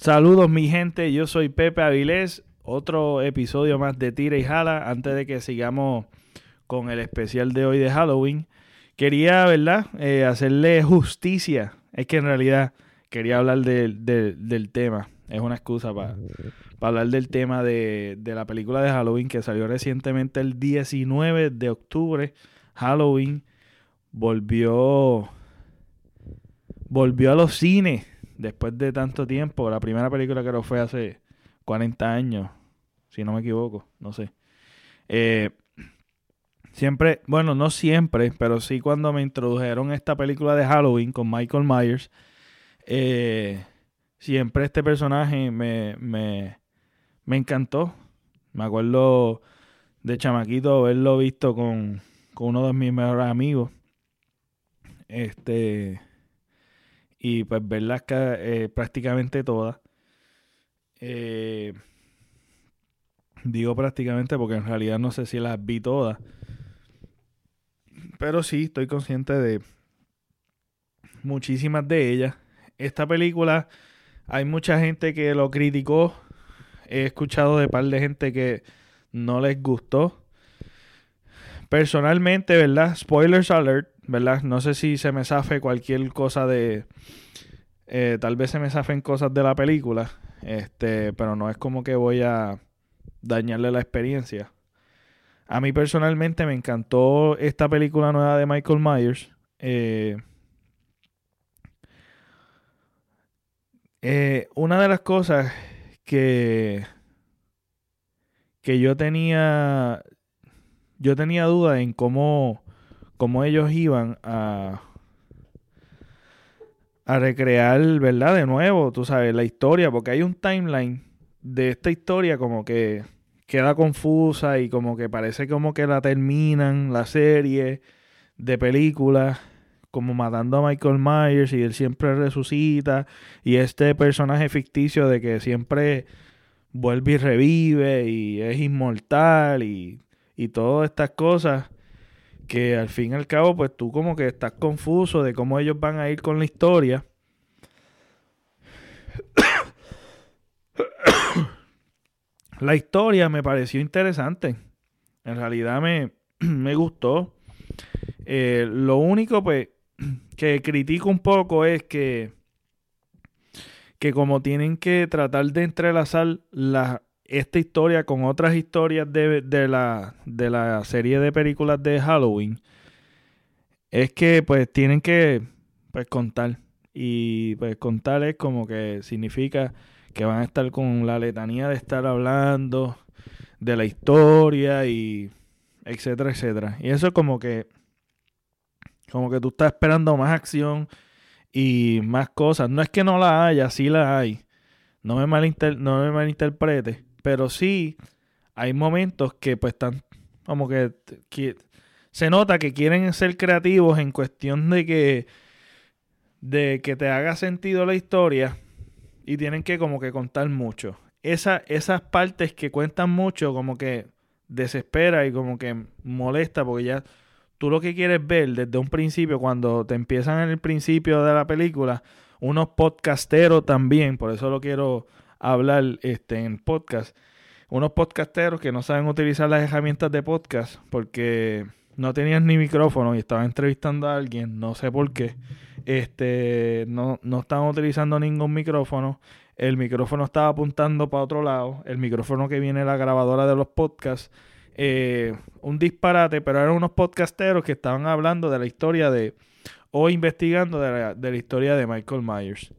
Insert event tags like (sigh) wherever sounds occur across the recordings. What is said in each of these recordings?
Saludos mi gente, yo soy Pepe Avilés, otro episodio más de Tira y Jala antes de que sigamos con el especial de hoy de Halloween. Quería, ¿verdad?, eh, hacerle justicia. Es que en realidad quería hablar del tema. Es una excusa para hablar del tema de, de la película de Halloween que salió recientemente el 19 de octubre. Halloween volvió volvió a los cines después de tanto tiempo, la primera película que lo fue hace 40 años, si no me equivoco, no sé. Eh, siempre, bueno, no siempre, pero sí cuando me introdujeron esta película de Halloween con Michael Myers, eh, siempre este personaje me, me, me encantó. Me acuerdo de chamaquito haberlo visto con, con uno de mis mejores amigos. Este y pues verlas eh, prácticamente todas. Eh, digo prácticamente porque en realidad no sé si las vi todas. Pero sí, estoy consciente de muchísimas de ellas. Esta película, hay mucha gente que lo criticó. He escuchado de par de gente que no les gustó. Personalmente, ¿verdad? Spoilers alert, ¿verdad? No sé si se me zafe cualquier cosa de... Eh, tal vez se me zafen cosas de la película, este, pero no es como que voy a dañarle la experiencia. A mí personalmente me encantó esta película nueva de Michael Myers. Eh, eh, una de las cosas que, que yo tenía yo tenía duda en cómo, cómo ellos iban a, a recrear, ¿verdad? De nuevo, tú sabes, la historia, porque hay un timeline de esta historia como que queda confusa y como que parece como que la terminan la serie de películas como matando a Michael Myers y él siempre resucita y este personaje ficticio de que siempre vuelve y revive y es inmortal y y todas estas cosas que al fin y al cabo pues tú como que estás confuso de cómo ellos van a ir con la historia. (coughs) la historia me pareció interesante. En realidad me, (clears throat) me gustó. Eh, lo único pues (clears throat) que critico un poco es que que como tienen que tratar de entrelazar las esta historia con otras historias de, la, de la serie de películas de Halloween es que pues tienen que pues contar. Y pues contar es como que significa que van a estar con la letanía de estar hablando de la historia y etcétera etcétera. Y eso es como que como que tú estás esperando más acción y más cosas. No es que no la haya sí la hay. No me malinter no me malinterprete pero sí, hay momentos que pues están como que, se nota que quieren ser creativos en cuestión de que de que te haga sentido la historia y tienen que como que contar mucho. Esa, esas partes que cuentan mucho como que desespera y como que molesta porque ya tú lo que quieres ver desde un principio cuando te empiezan en el principio de la película unos podcasteros también, por eso lo quiero hablar este, en podcast. Unos podcasteros que no saben utilizar las herramientas de podcast porque no tenían ni micrófono y estaban entrevistando a alguien, no sé por qué. Este, no, no estaban utilizando ningún micrófono. El micrófono estaba apuntando para otro lado. El micrófono que viene la grabadora de los podcasts. Eh, un disparate, pero eran unos podcasteros que estaban hablando de la historia de, o investigando de la, de la historia de Michael Myers.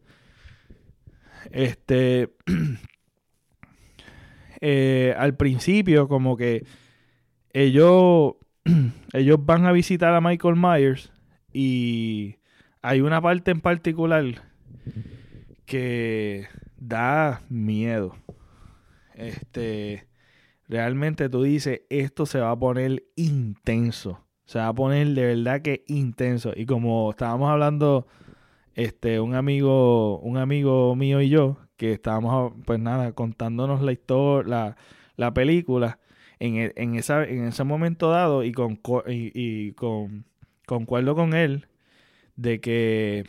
Este, (clears throat) eh, al principio como que ellos, (clears throat) ellos van a visitar a Michael Myers y hay una parte en particular que da miedo. Este, realmente tú dices, esto se va a poner intenso. Se va a poner de verdad que intenso. Y como estábamos hablando este, un amigo, un amigo mío y yo, que estábamos, pues nada, contándonos la historia, la, película, en, e, en, esa, en ese momento dado, y, con, y, con, concuerdo con él, de que,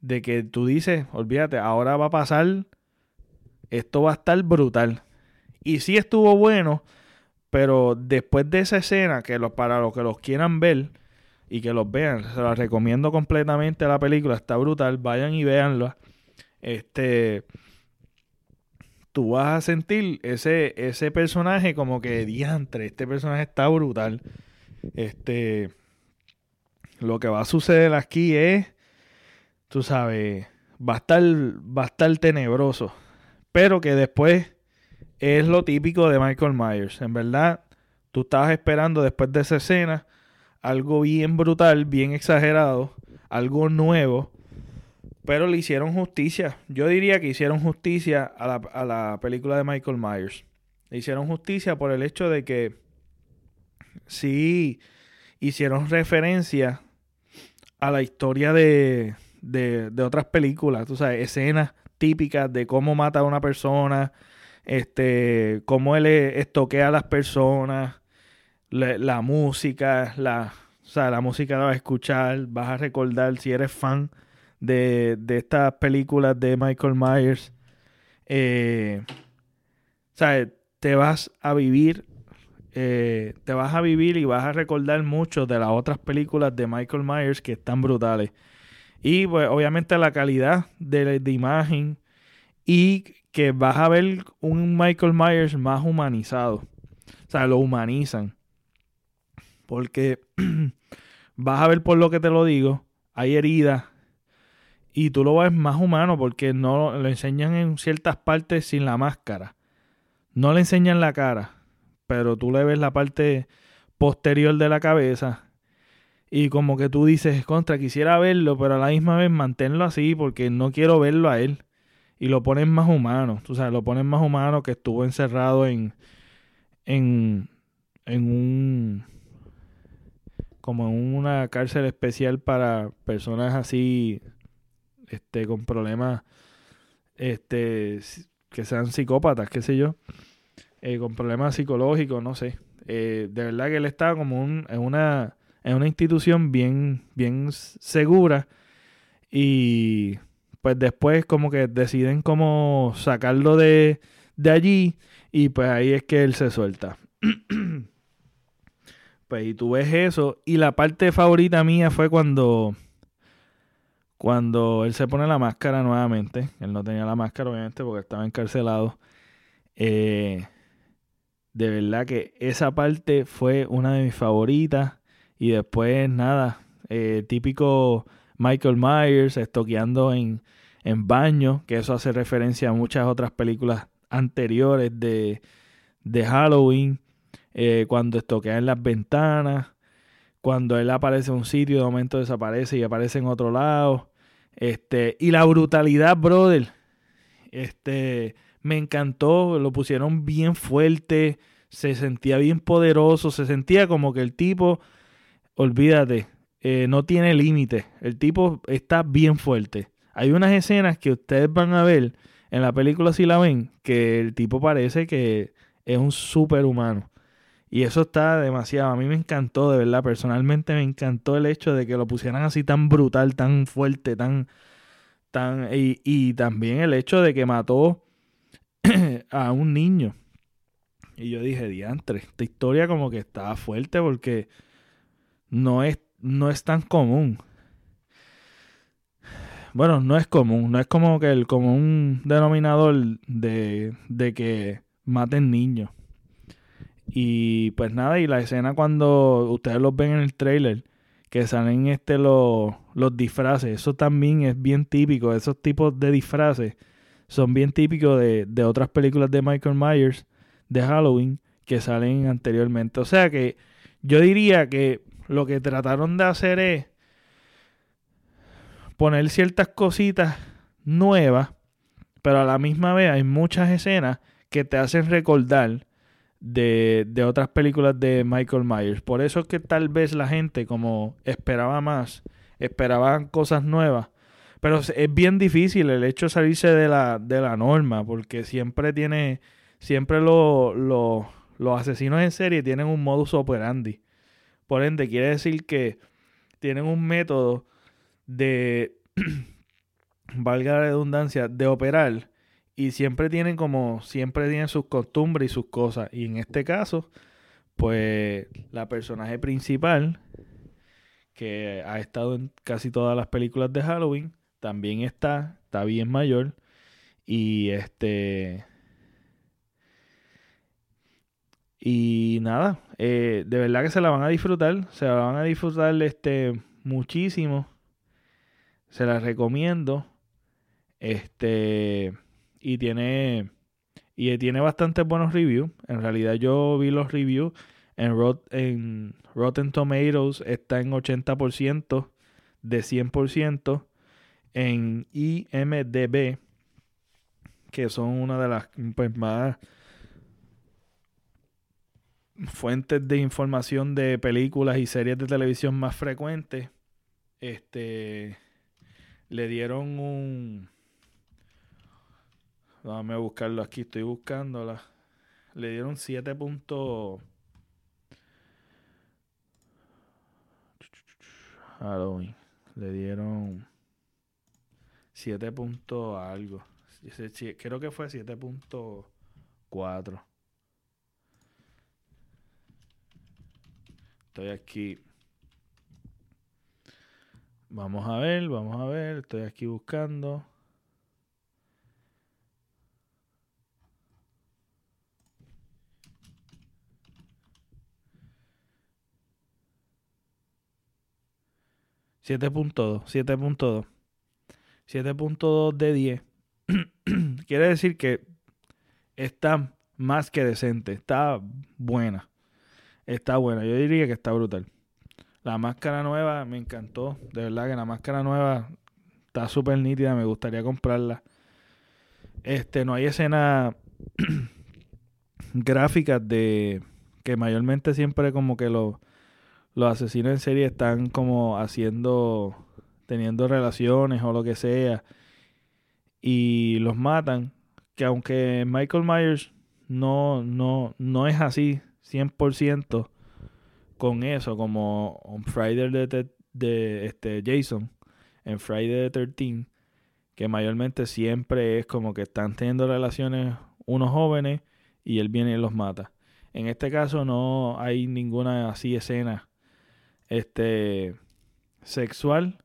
de que tú dices, olvídate, ahora va a pasar esto va a estar brutal. Y sí estuvo bueno, pero después de esa escena, que para los que los quieran ver y que los vean, se la recomiendo completamente la película, está brutal, vayan y véanla. Este, tú vas a sentir ese, ese personaje como que diantre, este personaje está brutal. Este, lo que va a suceder aquí es, tú sabes, va a estar, va a estar tenebroso, pero que después es lo típico de Michael Myers. En verdad, tú estabas esperando después de esa escena algo bien brutal, bien exagerado, algo nuevo, pero le hicieron justicia. Yo diría que hicieron justicia a la, a la película de Michael Myers. Le hicieron justicia por el hecho de que sí hicieron referencia a la historia de, de, de otras películas, tú sabes, escenas típicas de cómo mata a una persona, este, cómo él estoquea a las personas, la, música, la, o sea, la música la vas a escuchar, vas a recordar si eres fan de, de estas películas de Michael Myers. Eh, te vas a vivir, eh, te vas a vivir y vas a recordar mucho de las otras películas de Michael Myers que están brutales. Y pues obviamente la calidad de, de imagen y que vas a ver un Michael Myers más humanizado. O sea, lo humanizan. Porque (clears throat) vas a ver por lo que te lo digo, hay heridas y tú lo ves más humano porque no lo enseñan en ciertas partes sin la máscara. No le enseñan la cara, pero tú le ves la parte posterior de la cabeza y como que tú dices, contra, quisiera verlo, pero a la misma vez manténlo así porque no quiero verlo a él y lo ponen más humano, tú sabes, lo ponen más humano que estuvo encerrado en, en, en un, como en una cárcel especial para personas así, este, con problemas, este, que sean psicópatas, qué sé yo, eh, con problemas psicológicos, no sé. Eh, de verdad que él estaba como un, en una, en una institución bien, bien segura y pues después como que deciden como sacarlo de, de allí y pues ahí es que él se suelta. (clears throat) pues y tú ves eso y la parte favorita mía fue cuando cuando él se pone la máscara nuevamente. Él no tenía la máscara obviamente porque estaba encarcelado. Eh, de verdad que esa parte fue una de mis favoritas y después nada, eh, típico Michael Myers estoqueando en, en baño, que eso hace referencia a muchas otras películas anteriores de, de Halloween, eh, cuando estoquea en las ventanas, cuando él aparece en un sitio de momento desaparece y aparece en otro lado. Este, y la brutalidad, brother. Este, me encantó, lo pusieron bien fuerte, se sentía bien poderoso, se sentía como que el tipo, olvídate, eh, no tiene límite. El tipo está bien fuerte. Hay unas escenas que ustedes van a ver en la película si la ven, que el tipo parece que es un superhumano. Y eso está demasiado. A mí me encantó, de verdad. Personalmente me encantó el hecho de que lo pusieran así tan brutal, tan fuerte, tan. tan y, y también el hecho de que mató (clears throat) a un niño. Y yo dije, diantre, esta historia como que estaba fuerte porque no es no es tan común. Bueno, no es común, no es como que el común denominador de, de que maten niños. Y pues nada, y la escena cuando ustedes los ven en el trailer, que salen este los, los disfraces, eso también es bien típico, esos tipos de disfraces son bien típicos de, de otras películas de Michael Myers, de Halloween, que salen anteriormente. O sea que yo diría que lo que trataron de hacer es poner ciertas cositas nuevas, pero a la misma vez hay muchas escenas que te hacen recordar de, de, otras películas de Michael Myers. Por eso es que tal vez la gente, como esperaba más, esperaban cosas nuevas. Pero es bien difícil el hecho de salirse de la, de la norma, porque siempre tiene, siempre lo, los asesinos en serie tienen un modus operandi. Por ende, quiere decir que tienen un método de, (clears throat) valga la redundancia, de operar y siempre tienen como, siempre tienen sus costumbres y sus cosas. Y en este caso, pues la personaje principal, que ha estado en casi todas las películas de Halloween, también está, está bien mayor. Y este... Y nada, eh, de verdad que se la van a disfrutar, se la van a disfrutar este, muchísimo. Se la recomiendo. Este y tiene y tiene bastantes buenos reviews. En realidad yo vi los reviews en, en Rotten Tomatoes está en 80% de 100% en IMDb que son una de las pues, más fuentes de información de películas y series de televisión más frecuentes. Este le dieron un Déjame buscarlo aquí, estoy buscándola. Le dieron 7 puntos. Halloween. Le dieron 7 puntos algo. Creo que fue 7.4. Estoy aquí. Vamos a ver, vamos a ver. Estoy aquí buscando. 7.2, 7.2. 7.2 de 10. (clears throat) Quiere decir que está más que decente, está buena. Está buena, yo diría que está brutal. La máscara nueva me encantó, de verdad que la máscara nueva está súper nítida, me gustaría comprarla. Este, no hay escenas (clears throat) gráficas de que mayormente siempre como que los los asesinos en serie están como haciendo, teniendo relaciones o lo que sea, y los matan, que aunque Michael Myers no, no, no es así 100% con eso, como en Friday de, de este Jason, en Friday the 13, que mayormente siempre es como que están teniendo relaciones unos jóvenes y él viene y los mata. En este caso no hay ninguna así escena este, sexual.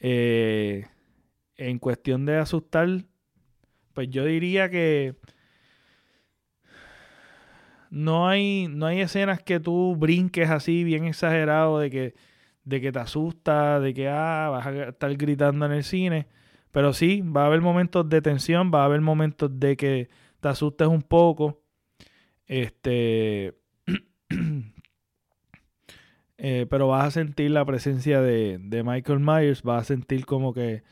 Eh, en cuestión de asustar, pues yo diría que no hay, no hay escenas que tú brinques así bien exagerado de que, de que te asusta, de que ah, vas a estar gritando en el cine. Pero sí, va a haber momentos de tensión, va a haber momentos de que te asustes un poco. Este. Eh, pero vas a sentir la presencia de, Michael Myers, vas a sentir como que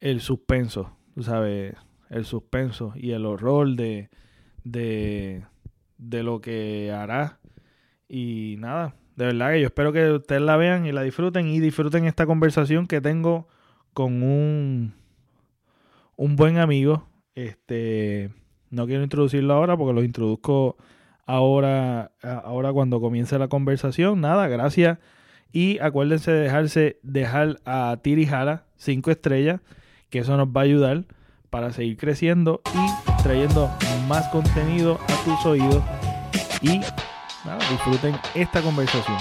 el suspenso, tú sabes, el suspenso y el horror de, de, de lo que hará. Y nada, de verdad que yo espero que ustedes la vean y la disfruten y disfruten esta conversación que tengo con un, un buen amigo. Este, no quiero introducirlo ahora porque lo introduzco ahora, ahora cuando comience la conversación. Nada, gracias. Y acuérdense de dejarse, dejar a Tiri Jala 5 estrellas, que eso nos va a ayudar para seguir creciendo y trayendo más contenido a tus oídos. Y nada, disfruten esta conversación.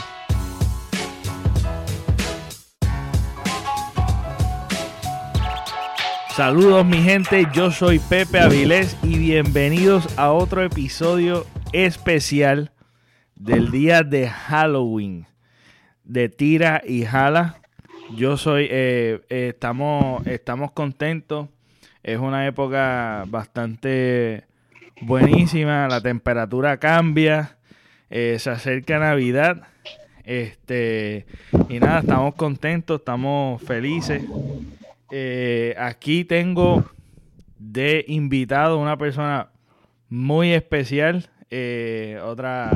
Saludos mi gente, yo soy Pepe Avilés y bienvenidos a otro episodio especial del día de Halloween de Tira y Jala. Yo soy, eh, eh, estamos, estamos contentos. Es una época bastante buenísima. La temperatura cambia. Eh, se acerca Navidad. Este, y nada, estamos contentos, estamos felices. aquí tengo de invitado una persona muy especial. Eh, otra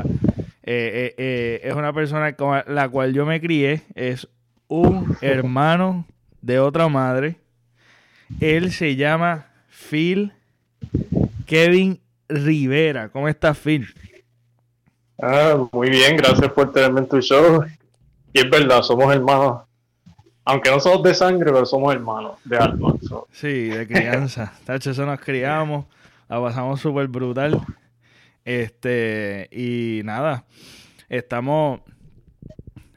eh, eh, es una persona con la cual yo me crié, es un (laughs) hermano de otra madre. Él se llama Phil Kevin Rivera. ¿Cómo estás, Phil? Ah, muy bien, gracias por tenerme en tu show. Y es verdad, somos hermanos aunque no somos de sangre, pero somos hermanos de alma. Sí, de crianza. (laughs) Tacho, eso nos criamos, la pasamos súper brutal. Este, y nada, estamos,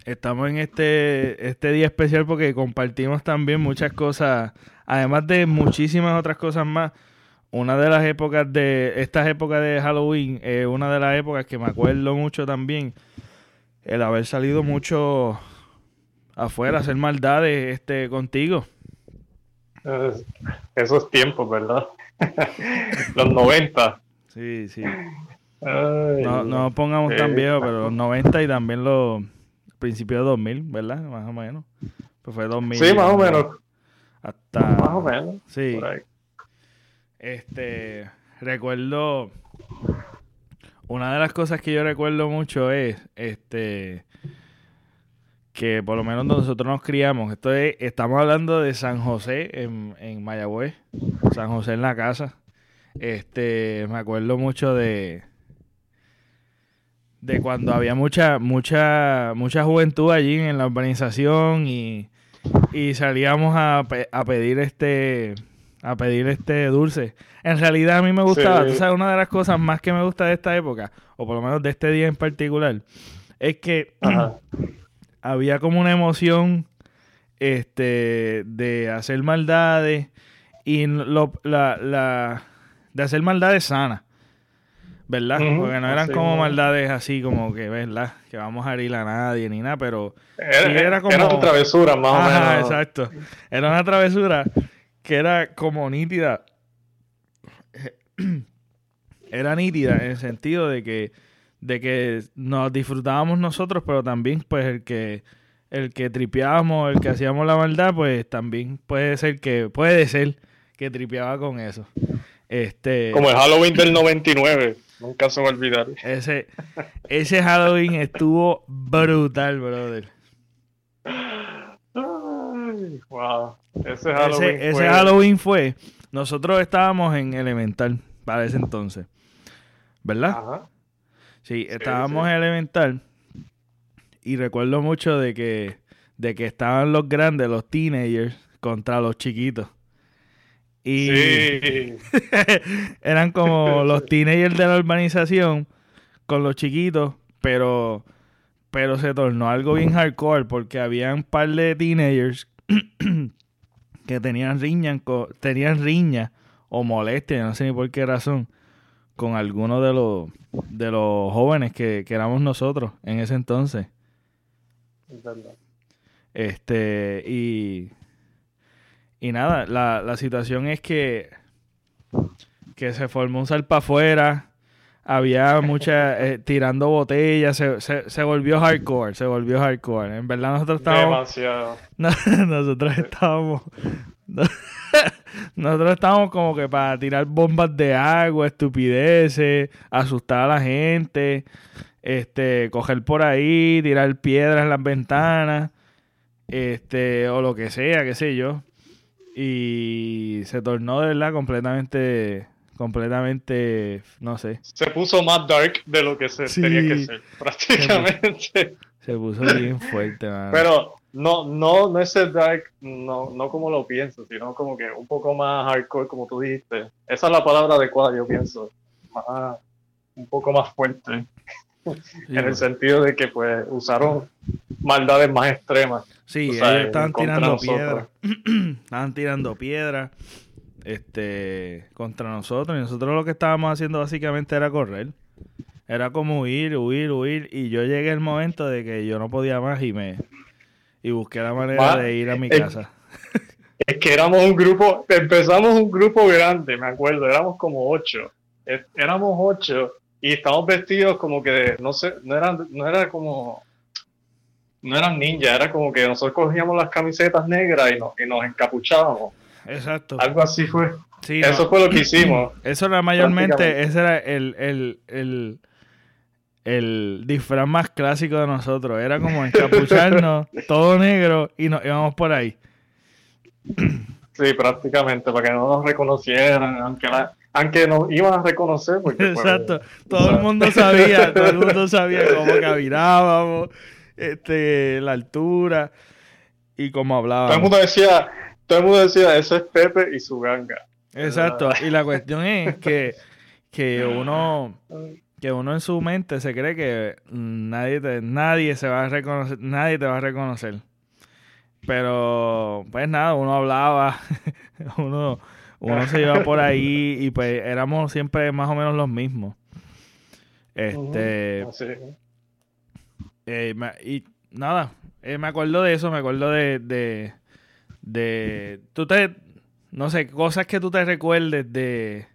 estamos en este, este día especial porque compartimos también muchas cosas, además de muchísimas otras cosas más. Una de las épocas de, estas épocas de Halloween, es una de las épocas que me acuerdo mucho también, el haber salido mucho afuera hacer maldades este, contigo. esos tiempos, ¿verdad? (laughs) los 90. Sí, sí. No, no pongamos tan viejo, pero los 90 y también los principios de 2000, ¿verdad? Más o menos. Pues fue 2000. Sí, más o menos. Hasta. Más o menos. Sí. Este. Recuerdo. Una de las cosas que yo recuerdo mucho es. Este que por lo menos nosotros nos criamos. Esto estamos hablando de San José en, en Mayagüez, San José en la casa. Este, me acuerdo mucho de de cuando había mucha mucha mucha juventud allí en la urbanización y, y salíamos a, a, pedir este a pedir este dulce. En realidad a mí me gustaba, sabes, una de las cosas más que me gusta de esta época, o por lo menos de este día en particular, es que (clears throat) había como una emoción este de hacer maldades y lo, la, la de hacer maldades sanas ¿verdad? Porque no eran como maldades así como que, ¿verdad? Que vamos a herir a nadie ni nada, pero era, era como... Era una travesura más o menos. exacto. Era una travesura que era como nítida. (clears throat) Era nítida en el sentido de que de que nos disfrutábamos nosotros, pero también pues el que el que tripeábamos, el que hacíamos la maldad, pues también puede ser que puede ser que tripeaba con eso. Este Como el Halloween del 99, nunca se va a olvidar. Ese ese Halloween estuvo brutal, brother. wow. Ese Halloween, ese, fue... Halloween fue nosotros estábamos en Elemental para ese entonces. ¿Verdad? Ajá. Sí, estábamos en Elemental y recuerdo mucho de que, de que estaban los grandes, los teenagers, contra los chiquitos. Y (laughs) eran como los teenagers de la urbanización con los chiquitos, pero, pero se tornó algo bien hardcore porque había un par de teenagers (clears throat) que tenían riña, tenían riña o molestia, no sé ni por qué razón, con algunos de los, de los jóvenes que, que éramos nosotros en ese entonces. Este, y. Y nada, la, la situación es que. Que se formó un salpa afuera. Había mucha. Eh, tirando botellas. Se, se, se, volvió hardcore. Se volvió hardcore. En verdad, nosotros estábamos. Demasiado. (laughs) nosotros estábamos. (laughs) nosotros estábamos como que para tirar bombas de agua, estupideces, asustar a la gente este, coger por ahí, tirar piedras en las ventanas, este, o lo que sea, qué sé yo. Y se tornó de verdad completamente, completamente, no sé. Se puso más dark de lo que se tenía que ser, (laughs) prácticamente. Se, puso bien fuerte, Pero no, no, no es el dark, no, no como lo pienso, sino como que un poco más hardcore, como tú dijiste. Esa es la palabra adecuada, yo pienso. un poco más fuerte en el sentido de que pues usaron maldades más extremas. Sí, ellos estaban tirando piedras. (clears throat) estaban tirando piedras este contra nosotros y nosotros lo que estábamos haciendo básicamente era correr. Era como huir, huir, huir y yo llegué el momento de que yo no podía más y me y busqué la manera de ir a mi casa. (laughs) Es que éramos un grupo, empezamos un grupo grande, me acuerdo, éramos como ocho. Éramos ocho y estábamos vestidos como que, no sé, no eran, no era como, no eran ninjas, era como que nosotros cogíamos las camisetas negras y nos, y nos encapuchábamos. Exacto. Algo así fue. Sí, Eso fue lo que hicimos. (clears throat) Eso era mayormente, ese era el, el, el, el disfraz más clásico de nosotros. Era como (laughs) encapucharnos, todo negro, y nos íbamos por ahí. (clears throat) Sí, prácticamente, para que no nos reconocieran, aunque la, aunque nos iban a reconocer. Porque, pues, Exacto, todo el mundo sabía, todo el mundo sabía cómo (laughs) caminábamos, este, la altura. y cómo hablaba. Todo el mundo decía, todo el mundo decía, ese es Pepe y su ganga. Exacto. Y la cuestión es que, que uno que uno en su mente se cree que nadie te, nadie se va a reconocer, nadie te va a reconocer. Pero pues nada, uno hablaba, (laughs) uno, uno se iba por ahí y pues éramos siempre más o menos los mismos. (laughs) Este eh, y nada, eh, me acuerdo de eso, me acuerdo de, de, de tú te no sé, cosas que tú te recuerdes de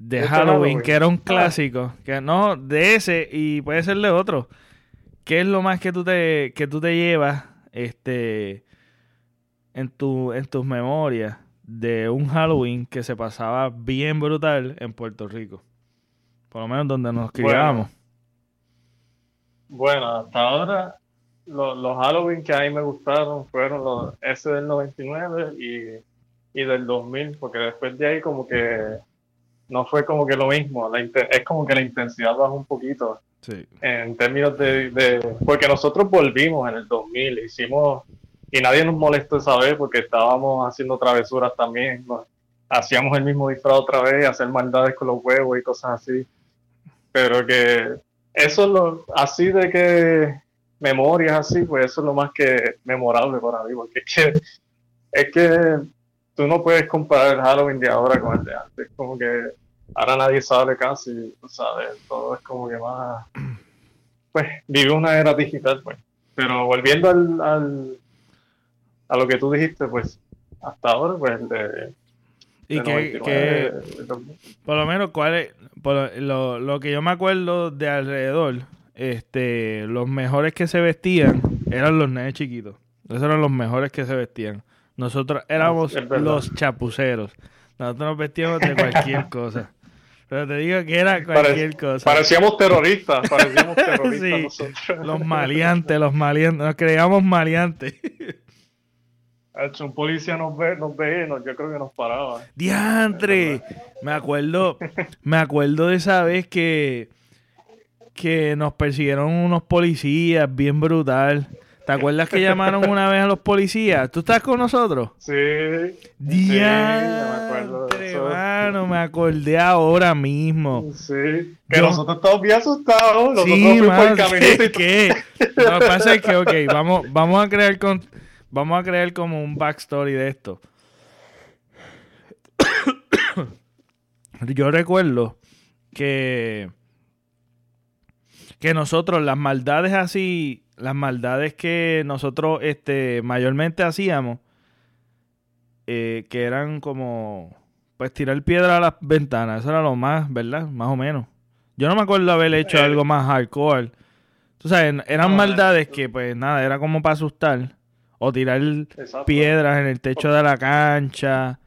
de Halloween, que era un ah. clásico, que no, de ese y puede ser de otro. ¿Qué es lo más que tú te, que tú te llevas este, en, tu, en tus memorias de un Halloween que se pasaba bien brutal en Puerto Rico? Por lo menos donde nos criábamos. Bueno, hasta ahora los, Halloween que a mí me gustaron fueron los, ese del 99 y, y del 2000, porque después de ahí como que no fue como que lo mismo. es como que la intensidad bajó un poquito. Sí. En términos de, Porque nosotros volvimos en el 2000, hicimos. Y nadie nos molestó esa vez porque estábamos haciendo travesuras también. Hacíamos el mismo disfraz otra vez, hacer maldades con los huevos y cosas así. Pero que eso es lo. Así de que. Memorias así, pues eso es lo más que memorable para mí. Porque es que. Es que tú no puedes comparar el Halloween de ahora con el de antes. Como que ahora nadie sabe casi, ¿sabes? Todo es como que más, pues, vive una era digital, pues. Pero volviendo al, al a lo que tú dijiste, pues, hasta ahora, pues, de, y que, por lo menos, ¿cuál es, por lo, lo, que yo me acuerdo de alrededor, este, los mejores que se vestían eran los nenes chiquitos. Esos eran los mejores que se vestían. Nosotros éramos los chapuceros. Nosotros nos vestíamos de cualquier (laughs) cosa. Pero te digo que era cualquier cosa. Parecíamos terroristas, (laughs) parecíamos terroristas nosotros. Los maleantes, los maleantes, nos creíamos maleantes. (laughs) un policía nos ve, nos ve, yo creo que nos paraba. ¡Diantre! Me acuerdo, me acuerdo de esa vez que, que nos persiguieron unos policías bien brutal. ¿Te acuerdas que llamaron una vez a los policías? ¿Tú estás con nosotros? Sí. Diantre, me acuerdo Hermano, me acordé ahora mismo. Sí. Que nosotros estamos bien asustados. Nosotros sí, por el (laughs) caminito y ¿qué? Lo que pasa es que, ok, vamos, vamos a crear con, vamos a crear como un backstory de esto. Yo recuerdo que que nosotros las maldades así las maldades que nosotros este, mayormente hacíamos, eh, que eran como, pues tirar piedra a las ventanas, eso era lo más, ¿verdad? Más o menos. Yo no me acuerdo haber hecho eh. algo más hardcore. Tú sabes, eran maldades que, pues nada, era como para asustar. O tirar piedras en el techo de la cancha.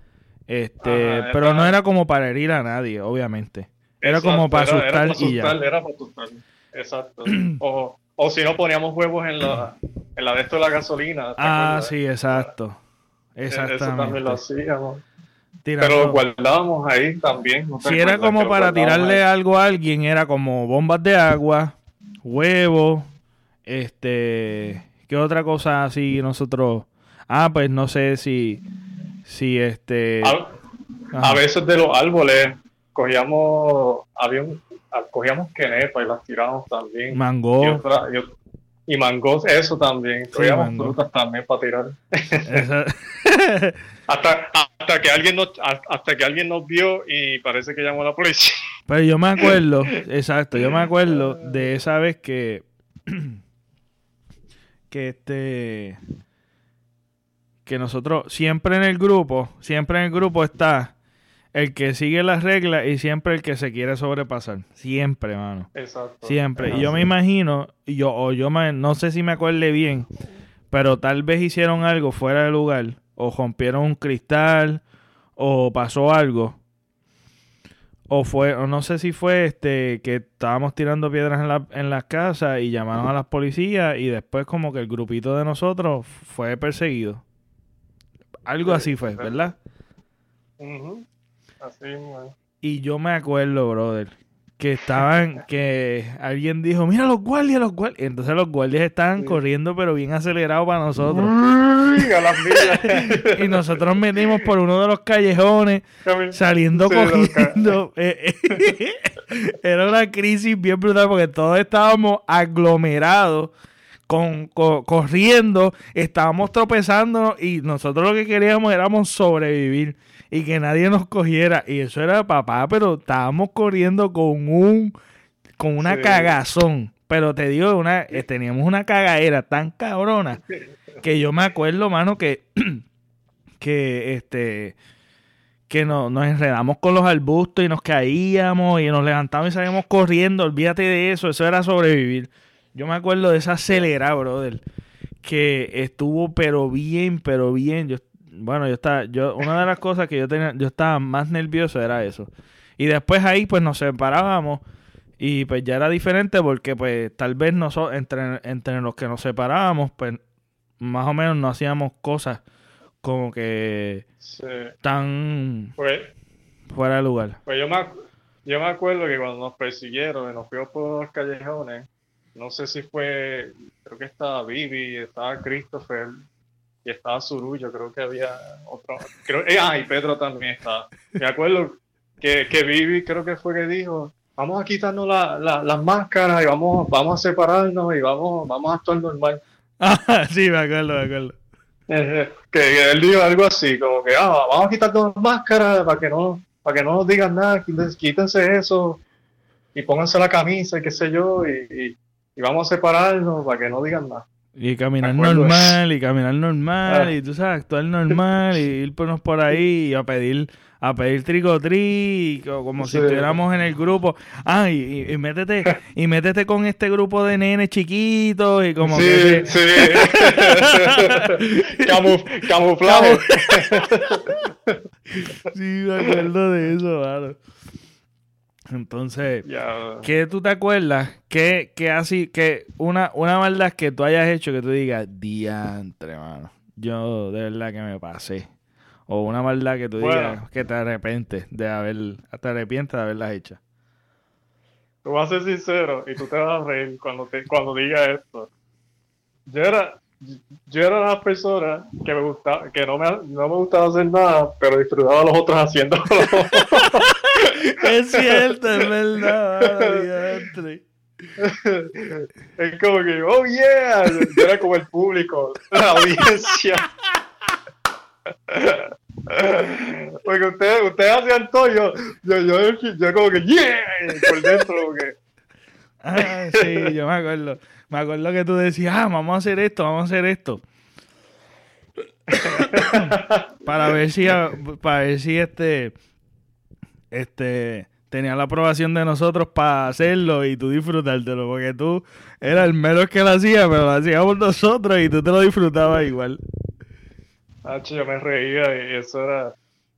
Este, pero no era como para herir a nadie, obviamente. Era como para asustar, y ya. Era para asustar. Exacto. o, o si no, poníamos huevos en la, en la de esto de la gasolina. Ah, sí, exacto. Exactamente. Eso también lo hacíamos. Pero lo guardábamos ahí también. si era como para tirarle algo a alguien, era como bombas de agua, huevos, este, ¿qué otra cosa así nosotros? Ah, pues no sé si, si este. A, veces de los árboles cogíamos, había un, cogíamos quenepa y las tirábamos también. Mango. Y, mangos, eso también. Cogíamos frutas también para tirar. (laughs) hasta, hasta, que alguien nos, hasta que alguien nos vio y parece que llamó a la policía. Pero yo me acuerdo, (laughs) exacto, yo me acuerdo de esa vez que que este que nosotros siempre en el grupo, siempre en el grupo está el que sigue las reglas y siempre el que se quiere sobrepasar. Siempre, mano. Exacto. Siempre. Y yo me imagino, yo, o yo no sé si me acuerde bien, pero tal vez hicieron algo fuera de lugar, o rompieron un cristal, o pasó algo. O fue, o no sé si fue este que estábamos tirando piedras en la, en las casas y llamaron a las policías y después como que el grupito de nosotros fue perseguido. Algo así fue, ¿verdad? Así, Y yo me acuerdo, brother, que estaban, (laughs) que alguien dijo, mira los guardias, los guardias. Entonces los guardias estaban corriendo, pero bien acelerados para nosotros. (laughs) y nosotros metimos por uno de los callejones, saliendo corriendo. (laughs) Eh, eh, era una crisis bien brutal porque todos estábamos aglomerados. Con, corriendo, estábamos tropezando y nosotros lo que queríamos éramos sobrevivir y que nadie nos cogiera. Y eso era papá, pero estábamos corriendo con un con una cagazón. Pero te digo, una, eh, teníamos una cagadera tan cabrona que yo me acuerdo, mano, que, (clears throat) que este que no, nos enredamos con los arbustos y nos caíamos y nos levantamos y salíamos corriendo. Olvídate de eso, eso era sobrevivir. Yo me acuerdo de esa acelerada, brother, que estuvo pero bien, pero bien. Yo bueno, yo estaba, yo, una de las cosas que yo tenía, yo estaba más nervioso era eso. Y después ahí pues nos separábamos y pues ya era diferente porque pues tal vez nosotros, entre, entre los que nos separábamos, pues más o menos no hacíamos cosas como que tan pues, fuera de lugar. Pues yo me, yo me acuerdo que cuando nos persiguieron y nos fuimos por los callejones, no sé si fue, creo que estaba Vivi, estaba Christopher, y estaba Surullo, creo que había otro. Creo, eh, ah, y Pedro también estaba. Me acuerdo que, que Vivi creo que fue que dijo, vamos a quitarnos la, las máscaras y vamos, vamos a separarnos y vamos, vamos a actuar normal. Ah, (laughs) sí, me acuerdo, me acuerdo. que, él dijo algo así, como que, ah, vamos a quitarnos las máscaras para que no, para que no nos digan nada, quítense eso y pónganse la camisa y qué sé yo, y, y vamos a separarnos para que no digan nada. Y caminar normal, y caminar normal, ah. y tú sabes, actuar normal, y ir por, por ahí y a pedir, a pedir tricotri, como si estuviéramos en el grupo. Ah, y, y, métete, (laughs) y métete con este grupo de nenes chiquitos, y como sí, Sí, (laughs) camuflaje. sí, me acuerdo de eso, claro. Entonces, ¿qué tú te acuerdas? ¿Qué, qué así, que una, una maldad que tú hayas hecho que tú digas, diantre, mano, yo de verdad que me pasé? O una maldad que tú digas que te arrepientes de haber, te arrepientes de haberlas hecho. Tú vas a ser sincero y tú te vas a reír cuando, te, cuando diga esto. Yo era, yo era una persona que me gustaba, que no me, no me gustaba hacer nada, pero disfrutaba a los otros haciéndolo. (laughs) es cierto, es verdad. es como que, oh yeah, yo era como el público, la audiencia. Porque ustedes, ustedes hacían todo, yo, yo, yo, yo, como que, yeah, por dentro, como que. Ah, sí, yo me acuerdo. Me acuerdo que tú decías, ah, vamos a hacer esto, vamos a hacer esto. (coughs) para ver si, para ver si este este, tenía la aprobación de nosotros para hacerlo y tú disfrutártelo, porque tú eras el menos que lo hacía, pero lo hacíamos nosotros y tú te lo disfrutabas igual. yo me reía y eso era,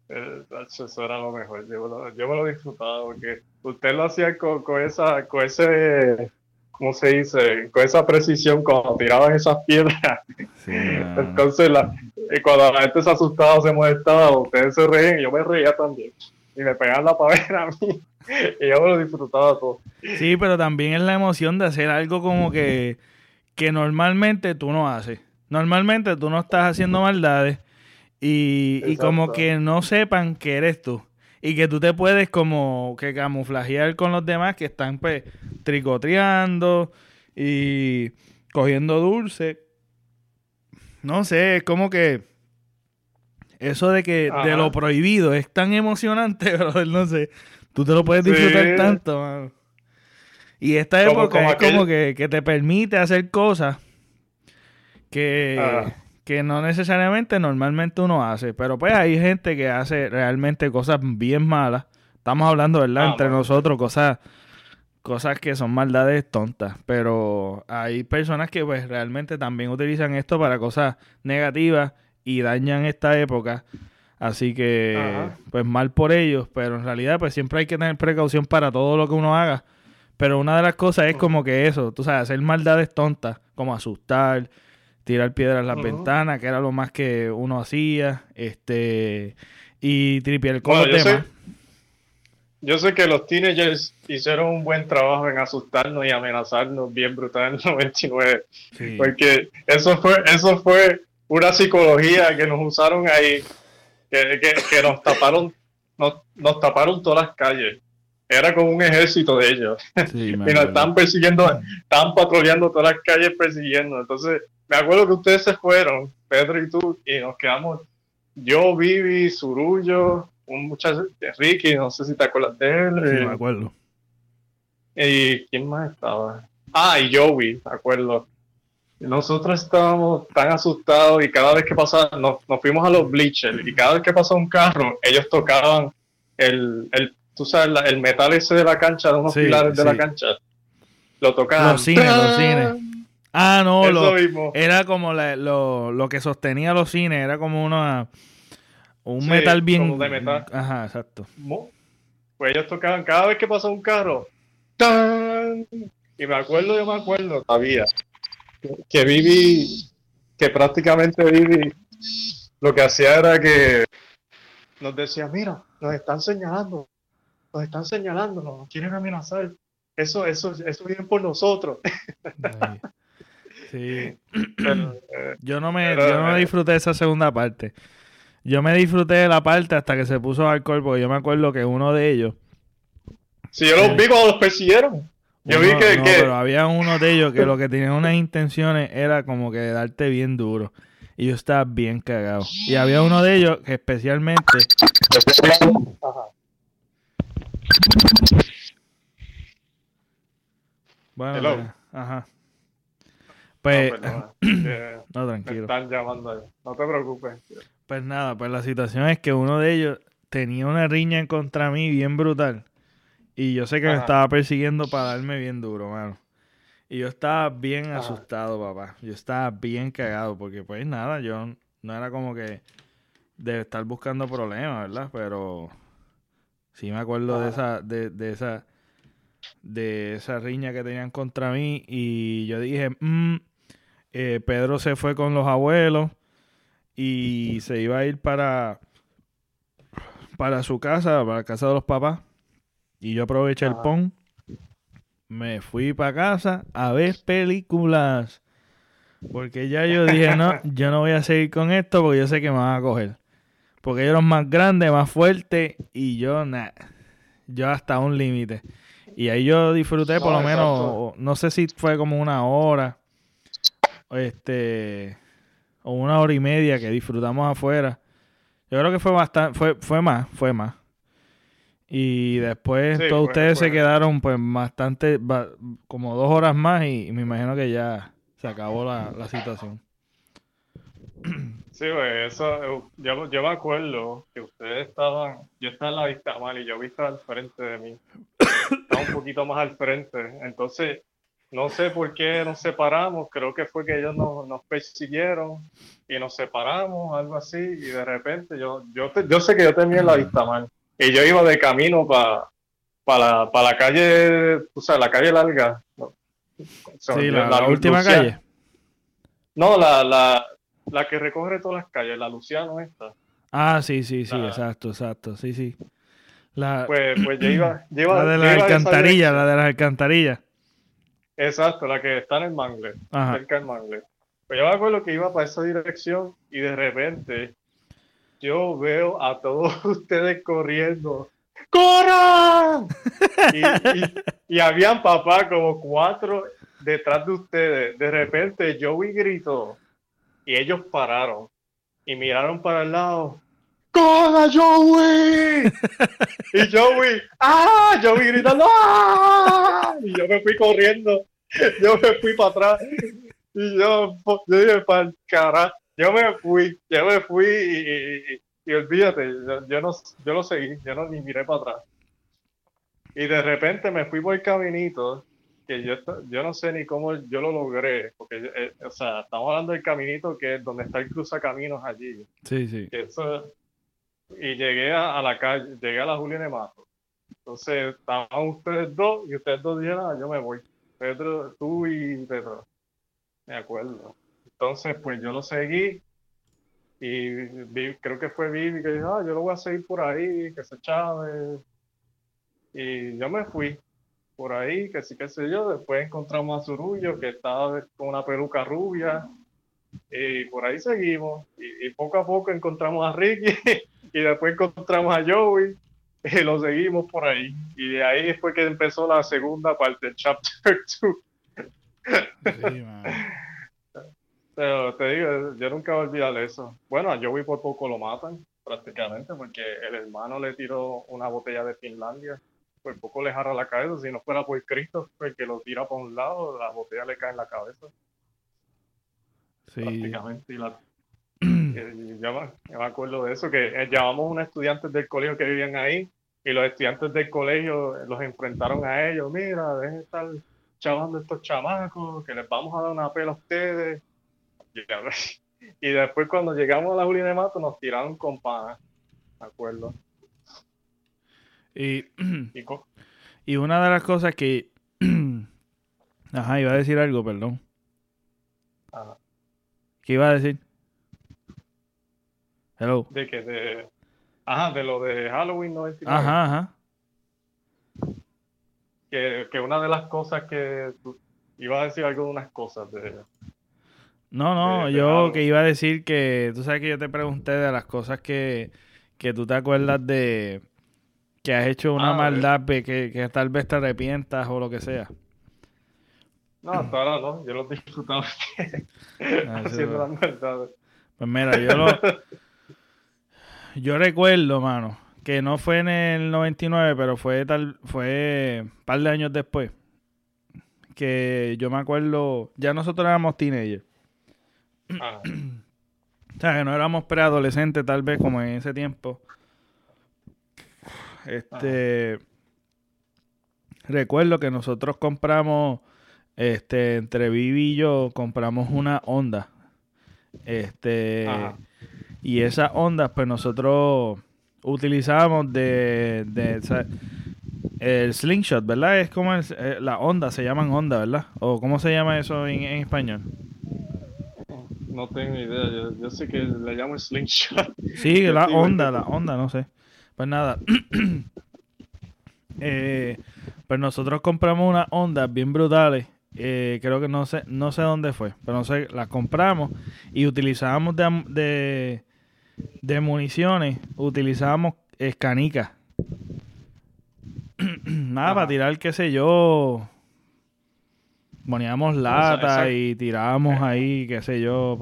eh, eso era lo mejor. Yo, me lo disfrutaba porque usted lo hacía con, esa, con ese, ¿cómo se dice? Con esa precisión cuando tiraban esas piedras. (laughs) Entonces, la, y cuando la gente se asustaba, se molestaba, ustedes se reían y yo me reía también y me pegaban la pavera a mí. (laughs) y yo me lo disfrutaba todo. Sí, pero también es la emoción de hacer algo como que, que normalmente tú no haces. Normalmente tú no estás haciendo maldades y, y, como que no sepan que eres tú. Y que tú te puedes como que camuflajear con los demás que están pues tricoteando y cogiendo dulce. No sé, es como que eso de que de lo prohibido es tan emocionante, (laughs) pero no sé, tú te lo puedes disfrutar tanto, mano. Y esta época es como que, te permite hacer cosas que, que no necesariamente normalmente uno hace. Pero pues hay gente que hace realmente cosas bien malas. Estamos hablando, ¿verdad? Ah, Entre nosotros, cosas cosas que son maldades tontas, pero hay personas que pues realmente también utilizan esto para cosas negativas y dañan esta época. Así que, pues mal por ellos, pero en realidad, pues siempre hay que tener precaución para todo lo que uno haga. Pero una de las cosas es como que eso, tú sabes, hacer maldades tontas, como asustar, tirar piedras a las ventanas, que era lo más que uno hacía, este, y tripear con los demás. yo sé que los teenagers hicieron un buen trabajo en asustarnos y amenazarnos bien brutal en el 99. Porque eso fue, eso fue una psicología que nos usaron ahí, que, que, nos taparon, nos, nos, taparon todas las calles. Era como un ejército de ellos. (laughs) y nos estaban persiguiendo, estaban patrullando todas las calles persiguiendo. Entonces, me acuerdo que ustedes se fueron, Pedro y tú, y nos quedamos yo, Vivi, Surullo, un muchacho, Ricky, no sé si te acuerdas de él. Sí, me acuerdo. ¿Y quién más estaba? Ah, y Joey, me acuerdo. Nosotros estábamos tan asustados y cada vez que pasaba, nos, fuimos a los bleachers y cada vez que pasaba un carro, ellos tocaban el, el tú sabes, el metal ese de la cancha, de unos pilares de la cancha. Lo tocaban. Los cines, los cines. Ah, no, lo, era como lo, lo, que sostenía los cines, era como una un metal bien. De metal. Ajá, exacto. Pues ellos tocaban cada vez que pasaba un carro. ¡Tan! Y me acuerdo, yo me acuerdo todavía. Que, Vivi, que prácticamente Vivi lo que hacía era que nos decía, mira, nos están señalando, nos están señalando, nos quieren amenazar. Eso, eso, eso viene por nosotros. (laughs) Sí. Eh, (clears throat) yo no me, yo no me disfruté esa segunda parte. Yo me disfruté de la parte hasta que se puso alcohol, porque yo me acuerdo que uno de ellos. Si yo los vi cuando los persiguieron. Yo vi que, Pero había uno de ellos que lo que tenía unas intenciones era como que darte bien duro. Y yo estaba bien cagado. Y había uno de ellos que especialmente. Ajá. Bueno, pues, ajá. Pues. (clears throat) No, tranquilo. Me están llamando ahí. No te preocupes. Pues nada, pues la situación es que uno de ellos tenía una riña en contra mí bien brutal. Y yo sé que me estaba persiguiendo para darme bien duro, mano. Y yo estaba bien asustado, papá. Yo estaba bien cagado, porque pues nada, yo no era como que de estar buscando problemas, ¿verdad? Pero sí me acuerdo de esa, de, de esa, de esa riña que tenían contra mí. Y yo dije, mm, eh, Pedro se fue con los abuelos y se iba a ir para, para su casa, para la casa de los papás. Y yo aproveché el pon. Me fui para casa a ver películas. Porque ya yo dije, no, (laughs) yo no voy a seguir con esto porque yo sé que me van a coger. Porque ellos eran más grandes, más fuertes y yo, nada. Yo hasta un límite. Y ahí yo disfruté por lo menos, no sé si fue como una hora. Este o una hora y media que disfrutamos afuera. Yo creo que fue bastante, fue, fue más, fue más. Y después todos ustedes se quedaron pues bastante, como dos horas más y, me imagino que ya se acabó la, situación. Sí, pues eso, yo, yo, me acuerdo que ustedes estaban, yo estaba en la vista mal y yo vista al frente de mí. Estaba un poquito más al frente. Entonces, no sé por qué nos separamos, creo que fue que ellos nos, nos persiguieron y nos separamos, algo así, y de repente yo, yo, yo sé que yo tenía la vista mal, y yo iba de camino para para la, la, calle, o sea, la calle larga. sí, la, última calle. No, la, la, la que recorre todas las calles, la Luciano esta. Ah, sí, sí, sí, exacto, exacto, sí, sí. La, pues, pues yo iba, (clears throat) la de las alcantarillas, la de las alcantarillas. Exacto, la que está en el mangle, cerca del mangle. Pues yo me acuerdo que iba para esa dirección y de repente yo veo a todos (laughs) ustedes corriendo. ¡Corran! y, habían papá como cuatro detrás de ustedes. De repente Joey gritó y ellos pararon y miraron para el lado. ¡Corra, Joey! y Joey, ¡ah! Joey gritando, ¡ah! Y yo me fui corriendo, yo me fui para atrás. Y yo, yo dije, para el carajo, yo me fui, yo me fui y, y, olvídate, yo, no, yo lo seguí, yo no ni miré para atrás. Y de repente me fui por el caminito, que yo, yo no sé ni cómo yo lo logré, porque, eh, o sea, estamos hablando del caminito que es donde está el cruzacaminos allí. Sí, sí. eso, y llegué a, la calle, llegué a la Julián de Mato. Entonces estaban ustedes dos y ustedes dos dijeron, ah, yo me voy. Pedro, tú y Pedro. Me acuerdo. Entonces, pues yo lo seguí y creo que fue Vivi que dijo, ah, yo lo voy a seguir por ahí, que se chave. Y yo me fui por ahí, que sí, qué sé yo. Después encontramos a Zurullo, que estaba con una peluca rubia. Y por ahí seguimos. Y, poco a poco encontramos a Ricky. (laughs) y después encontramos a Joey. Y lo seguimos por ahí. Y de ahí fue que empezó la segunda parte del chapter (laughs) 2. Sí, Pero te digo, yo nunca voy a olvidar eso. Bueno, a Joey por poco lo matan, prácticamente, porque el hermano le tiró una botella de Finlandia pues poco le jara la cabeza. Si no fuera por Cristo, el que lo tira por un lado, la botella le cae en la cabeza. Sí. Prácticamente. Y la, yo, me, acuerdo de eso, que eh, llevamos unos estudiantes del colegio que vivían ahí y los estudiantes del colegio los enfrentaron a ellos. Mira, dejen de estar chavando estos chamacos, que les vamos a dar una pela a ustedes. (laughs) Y, después cuando llegamos a la Juliana de Mato nos tiraron con pana. ¿De acuerdo? Y, y una de las cosas que... (clears throat) Ajá, iba a decir algo, perdón. Ajá. ¿Qué iba a decir? Hello. De que de... Ajá, de lo de Halloween 99. Ajá, ajá. Que, que una de las cosas que... Iba a decir algo de unas cosas de... No, no, yo que iba a decir que... Tú sabes que yo te pregunté de las cosas que, que tú te acuerdas de que has hecho una ah, maldad que, que, tal vez te arrepientas o lo que sea. No, hasta ahora no, yo lo he disfrutado (laughs) ah, haciendo las maldades. Pues mira, yo lo... (laughs) yo recuerdo, mano, que no fue en el 99, pero fue tal fue un par de años después. Que yo me acuerdo, ya nosotros éramos teenagers. Ah. o sea, que no éramos preadolescentes tal vez como en ese tiempo. Este. Recuerdo que nosotros compramos. Este, entre Vivi y yo compramos una onda. Este. Y esas ondas, pues nosotros utilizábamos de. de el slingshot, ¿verdad? Es como eh, la onda, se llaman onda, ¿verdad? ¿O cómo se llama eso en, español? No tengo idea, yo, yo, sé que le llamo slingshot. (laughs) Sí, la onda, la onda, no sé. Pues nada. (clears throat) eh, pues nosotros compramos unas ondas bien brutales. Eh, creo que no sé, no sé dónde fue, pero no sé, las compramos y utilizábamos de, de, municiones, utilizábamos escanicas. (clears throat) Nada, para tirar, qué sé yo. Poníamos lata y tirábamos ahí, qué sé yo,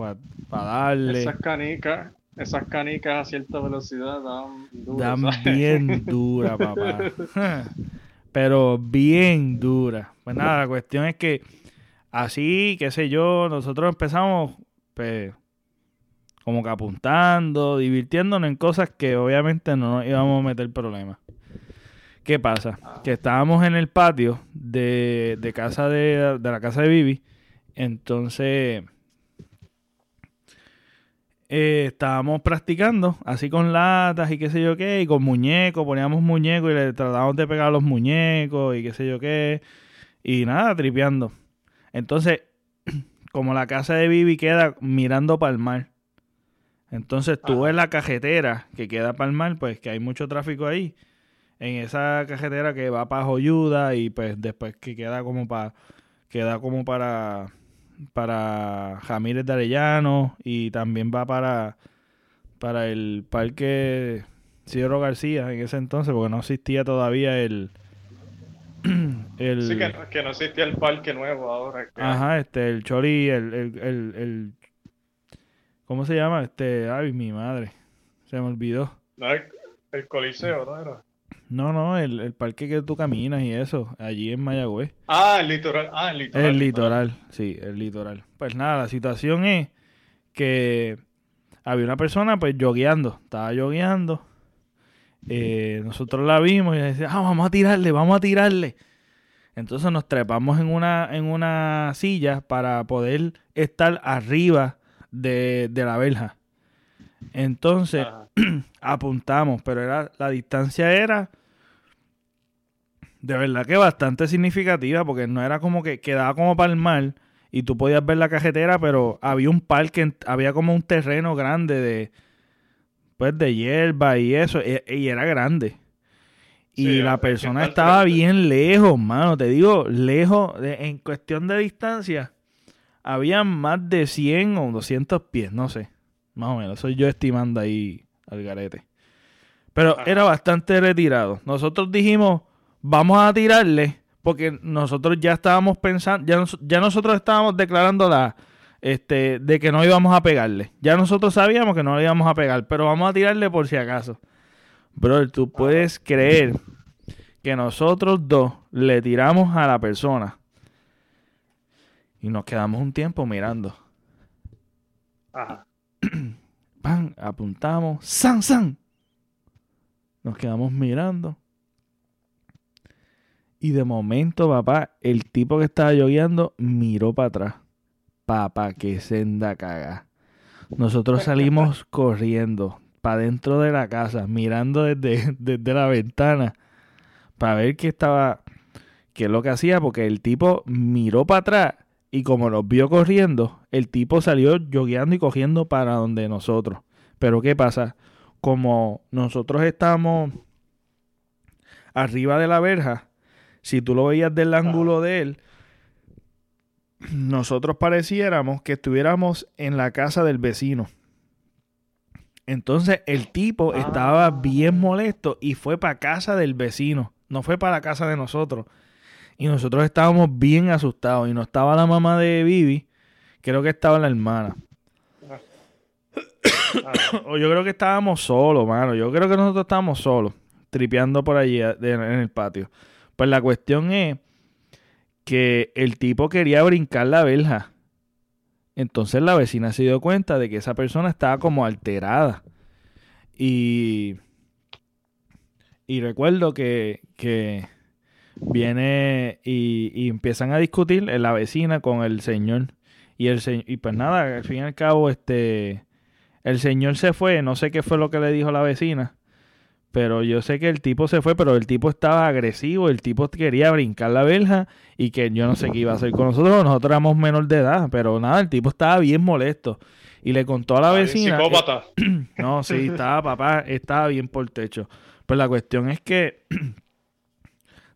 para darle. Esas canicas, esas canicas a cierta velocidad dan duras. Dan bien (laughs) dura, papá. (laughs) Pero bien dura. Pues nada, la cuestión es que así, qué sé yo, nosotros empezamos pues, como que apuntando, divirtiéndonos en cosas que obviamente no nos íbamos a meter problemas. ¿Qué pasa? Que estábamos en el patio de, de casa de, de la casa de Vivi. Entonces eh, estábamos practicando así con latas y qué sé yo qué, y con muñecos, poníamos muñecos y le tratábamos de pegar a los muñecos y qué sé yo qué, y nada, tripeando. Entonces, (clears throat) como la casa de Vivi queda mirando para el mar, entonces tú ves la cajetera que queda para el mar, pues que hay mucho tráfico ahí, en esa cajetera que va para Joyuda y pues después que queda como para, queda como para para Jamírez de Arellano y también va para, para el parque Cierro García en ese entonces, porque no existía todavía el... (clears throat) el sí, que, no existía el parque nuevo ahora. Ajá, este, el Chori, el, el, el, ¿Cómo se llama? Este, ay, mi madre, se me olvidó. el Coliseo, ¿no era? No, no, el, parque que tú caminas y eso, allí en Mayagüez. Ah, el litoral. Ah, el litoral. El litoral, sí, el litoral. Pues nada, la situación es que había una persona pues yogueando, estaba yogueando. Eh, nosotros la vimos y decía, ah, vamos a tirarle, vamos a tirarle. Entonces nos trepamos en una, en una silla para poder estar arriba de, de la verja. Entonces (clears throat) apuntamos, pero era la distancia era de verdad que bastante significativa, porque no era como que quedaba como para el mar y tú podías ver la cajetera, pero había un parque, había como un terreno grande de, pues, de hierba y eso, y, era grande. Y la persona estaba bien lejos, mano. Te digo, lejos, en cuestión de distancia, había más de 100 o 200 pies, no sé. Más o menos. Soy yo estimando ahí al garete. Pero era bastante retirado. Nosotros dijimos, vamos a tirarle, porque nosotros ya estábamos pensando, ya, ya nosotros estábamos declarando la, este, de que no íbamos a pegarle. Ya nosotros sabíamos que no le íbamos a pegar, pero vamos a tirarle por si acaso. Bro, tú puedes creer que nosotros dos le tiramos a la persona y nos quedamos un tiempo mirando. Ajá. (clears throat) Pan, apuntamos, san, san. Nos quedamos mirando. Y de momento, papá, el tipo que estaba lloviendo miró para atrás. Papá, que senda caga. Nosotros salimos (laughs) corriendo para dentro de la casa, mirando desde, (laughs) desde la ventana para ver qué estaba, qué es lo que hacía, porque el tipo miró para atrás y como nos vio corriendo, el tipo salió yogueando y cogiendo para donde nosotros. Pero ¿qué pasa? Como nosotros estamos arriba de la verja, si tú lo veías del ángulo de él, nosotros pareciéramos que estuviéramos en la casa del vecino. Entonces el tipo estaba bien molesto y fue para casa del vecino, no fue para la casa de nosotros. Y nosotros estábamos bien asustados. Y no estaba la mamá de Vivi, creo que estaba la hermana. (coughs) o yo creo que estábamos solos, mano. Yo creo que nosotros estábamos solos, tripeando por allí en el patio. Pues la cuestión es que el tipo quería brincar la verja. Entonces la vecina se dio cuenta de que esa persona estaba como alterada. Y, y recuerdo que, que viene y, empiezan a discutir la vecina con el señor. Y, el, y pues nada, al fin y al cabo, este, el señor se fue, no sé qué fue lo que le dijo la vecina, pero yo sé que el tipo se fue, pero el tipo estaba agresivo, el tipo quería brincar la verja y que yo no sé qué iba a hacer con nosotros, nosotros éramos menor de edad, pero nada, el tipo estaba bien molesto y le contó a la vecina. (clears throat) no, sí, estaba papá, estaba bien por techo. Pues la cuestión es que (clears throat)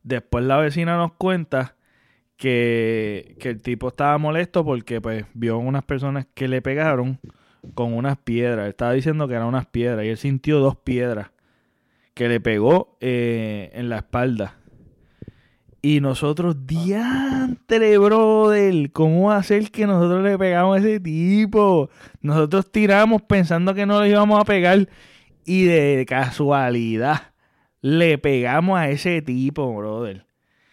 Después la vecina nos cuenta que, el tipo estaba molesto porque pues vio unas personas que le pegaron con unas piedras. estaba diciendo que eran unas piedras y él sintió dos piedras que le pegó eh, en la espalda. Y nosotros, diantre, brother, ¿cómo ser que nosotros le pegamos a ese tipo? Nosotros tiramos pensando que no le íbamos a pegar y de casualidad le pegamos a ese tipo, brother.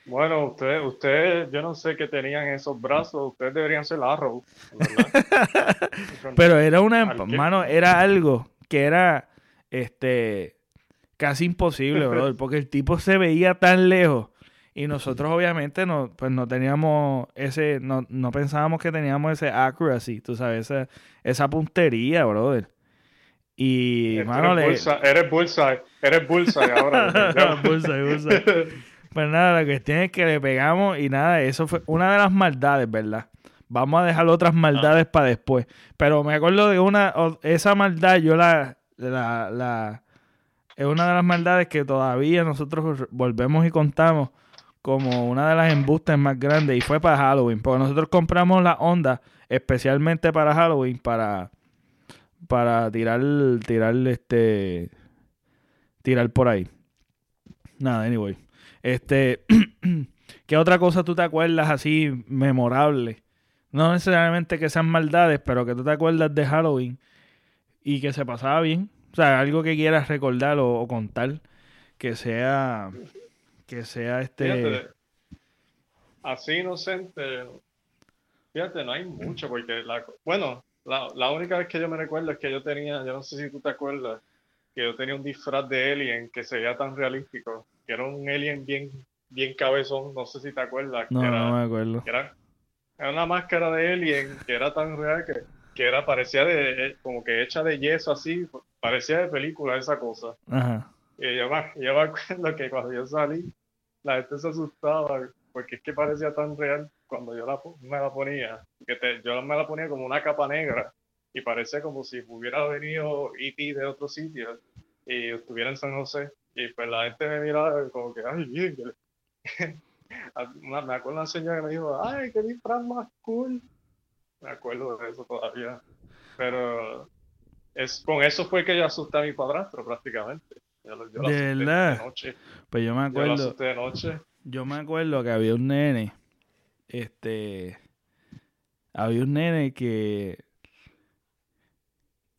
Bueno, ustedes, ustedes, yo no sé qué tenían esos brazos, ustedes deberían ser Arrow, (laughs) Pero era una, mano, era algo que era, este, casi imposible, (laughs) brother, porque el tipo se veía tan lejos y nosotros obviamente no, pues no teníamos ese, no, no pensábamos que teníamos ese accuracy, tú sabes, esa, esa puntería, brother. Y, mano, eres, eres bullseye, eres bullseye ahora. (laughs) bullseye, bullseye. (laughs) Pues nada, la cuestión es que le pegamos y nada, eso fue una de las maldades, ¿verdad? Vamos a dejar otras maldades para después. Pero me acuerdo de una, esa maldad, yo la, la, la, es una de las maldades que todavía nosotros volvemos y contamos como una de las embustes más grandes y fue para Halloween, porque nosotros compramos la onda especialmente para Halloween, para para tirar, tirar este, tirar por ahí. Nada, anyway. Este, (clears throat) ¿qué otra cosa tú te acuerdas así memorable? No necesariamente que sean maldades, pero que tú te acuerdas de Halloween y que se pasaba bien. O sea, algo que quieras recordar o, contar que sea, que sea este... así inocente, fíjate, no hay mucho porque la, bueno, la, la, única vez que yo me recuerdo es que yo tenía, yo no sé si tú te acuerdas, que yo tenía un disfraz de alien que se veía tan realístico, que era un alien bien, bien cabezón, no sé si te acuerdas. No, no me acuerdo. era, era, una máscara de alien que era tan real que, que era, parecía de, eh, como que hecha de yeso así, parecía de película esa cosa. Ajá. Y yo me, yo me acuerdo que cuando yo salí, la gente se asustaba porque es que parecía tan real cuando yo la, me la ponía, que te, yo me la ponía como una capa negra y parecía como si hubiera venido E.T. de otro sitio y estuviera en San José Y pues la gente me miraba como que, ay, bien, (laughs) me acuerdo una señora que me dijo, ay, qué disfraz más cool. Me acuerdo de eso todavía. Pero es, con eso fue que yo asusté a mi padrastro prácticamente. de verdad. Pues yo me acuerdo. Yo, de noche. yo me acuerdo que había un nene. Este. Había un nene que.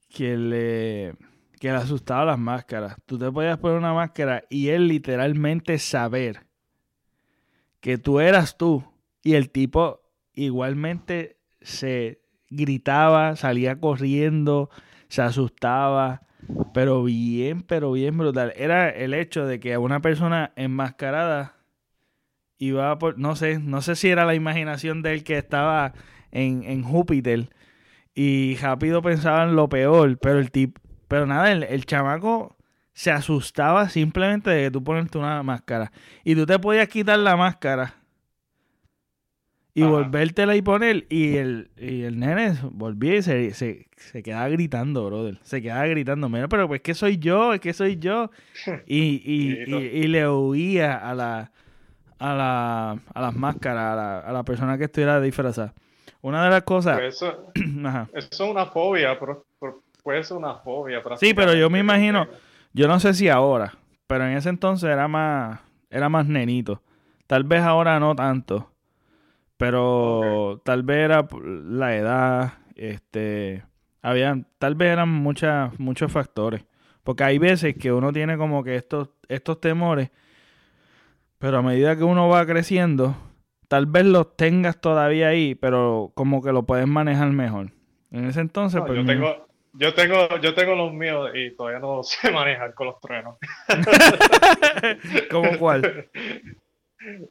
Que le. Que le asustaba las máscaras. Tú te podías poner una máscara y él literalmente saber que tú eras tú. Y el tipo igualmente se gritaba, salía corriendo, se asustaba, pero bien, pero bien brutal. Era el hecho de que una persona enmascarada iba por, no sé, no sé si era la imaginación de él que estaba en, en Júpiter y rápido pensaba en lo peor, pero el tipo, pero nada, el, el chamaco se asustaba simplemente de que tú ponerte una máscara. Y tú te podías quitar la máscara y volvértela y poner. Y el, y el nene volvía y se, se, quedaba gritando, brother. Se quedaba gritando, mira, pero pues que soy yo, es que soy yo. (laughs) Y, y, le huía a la, a la, a las máscaras, a la, a la persona que estuviera disfrazada. Una de las cosas. Pues eso, (clears throat) eso, es una fobia, pero, puede ser una fobia. Sí, pero yo me imagino, yo no sé si ahora, pero en ese entonces era más, era más nenito. Tal vez ahora no tanto. Pero tal vez era la edad, este, había, tal vez eran muchas, muchos factores. Porque hay veces que uno tiene como que estos, estos temores, pero a medida que uno va creciendo, tal vez los tengas todavía ahí, pero como que lo puedes manejar mejor. En ese entonces, pues, yo tengo, yo tengo, yo tengo los míos y todavía no (laughs) sé manejar con los truenos. (laughs) ¿Cómo cuál? (laughs)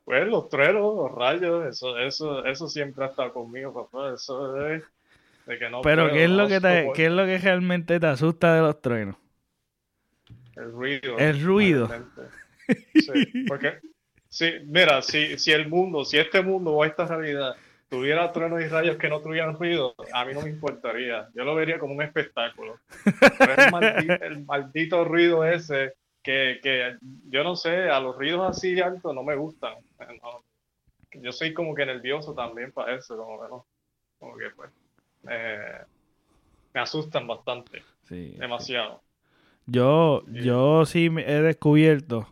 Pues los truenos, los rayos, eso, eso, eso siempre ha estado conmigo, papá. Eso es de que no. Pero ¿qué es lo que te, ¿qué es lo que realmente te asusta de los truenos? El ruido. El ruido. Sí, porque, sí, mira, si, si el mundo, si este mundo o esta realidad tuviera truenos y rayos que no tuvieran ruido, a mí no me importaría. Yo lo vería como un espectáculo. el maldito ruido ese que, que yo no sé, a los ruidos así altos no me gustan. yo soy como que nervioso también para eso, como que no, como que pues, me asustan bastante, sí, demasiado. Yo, yo sí he descubierto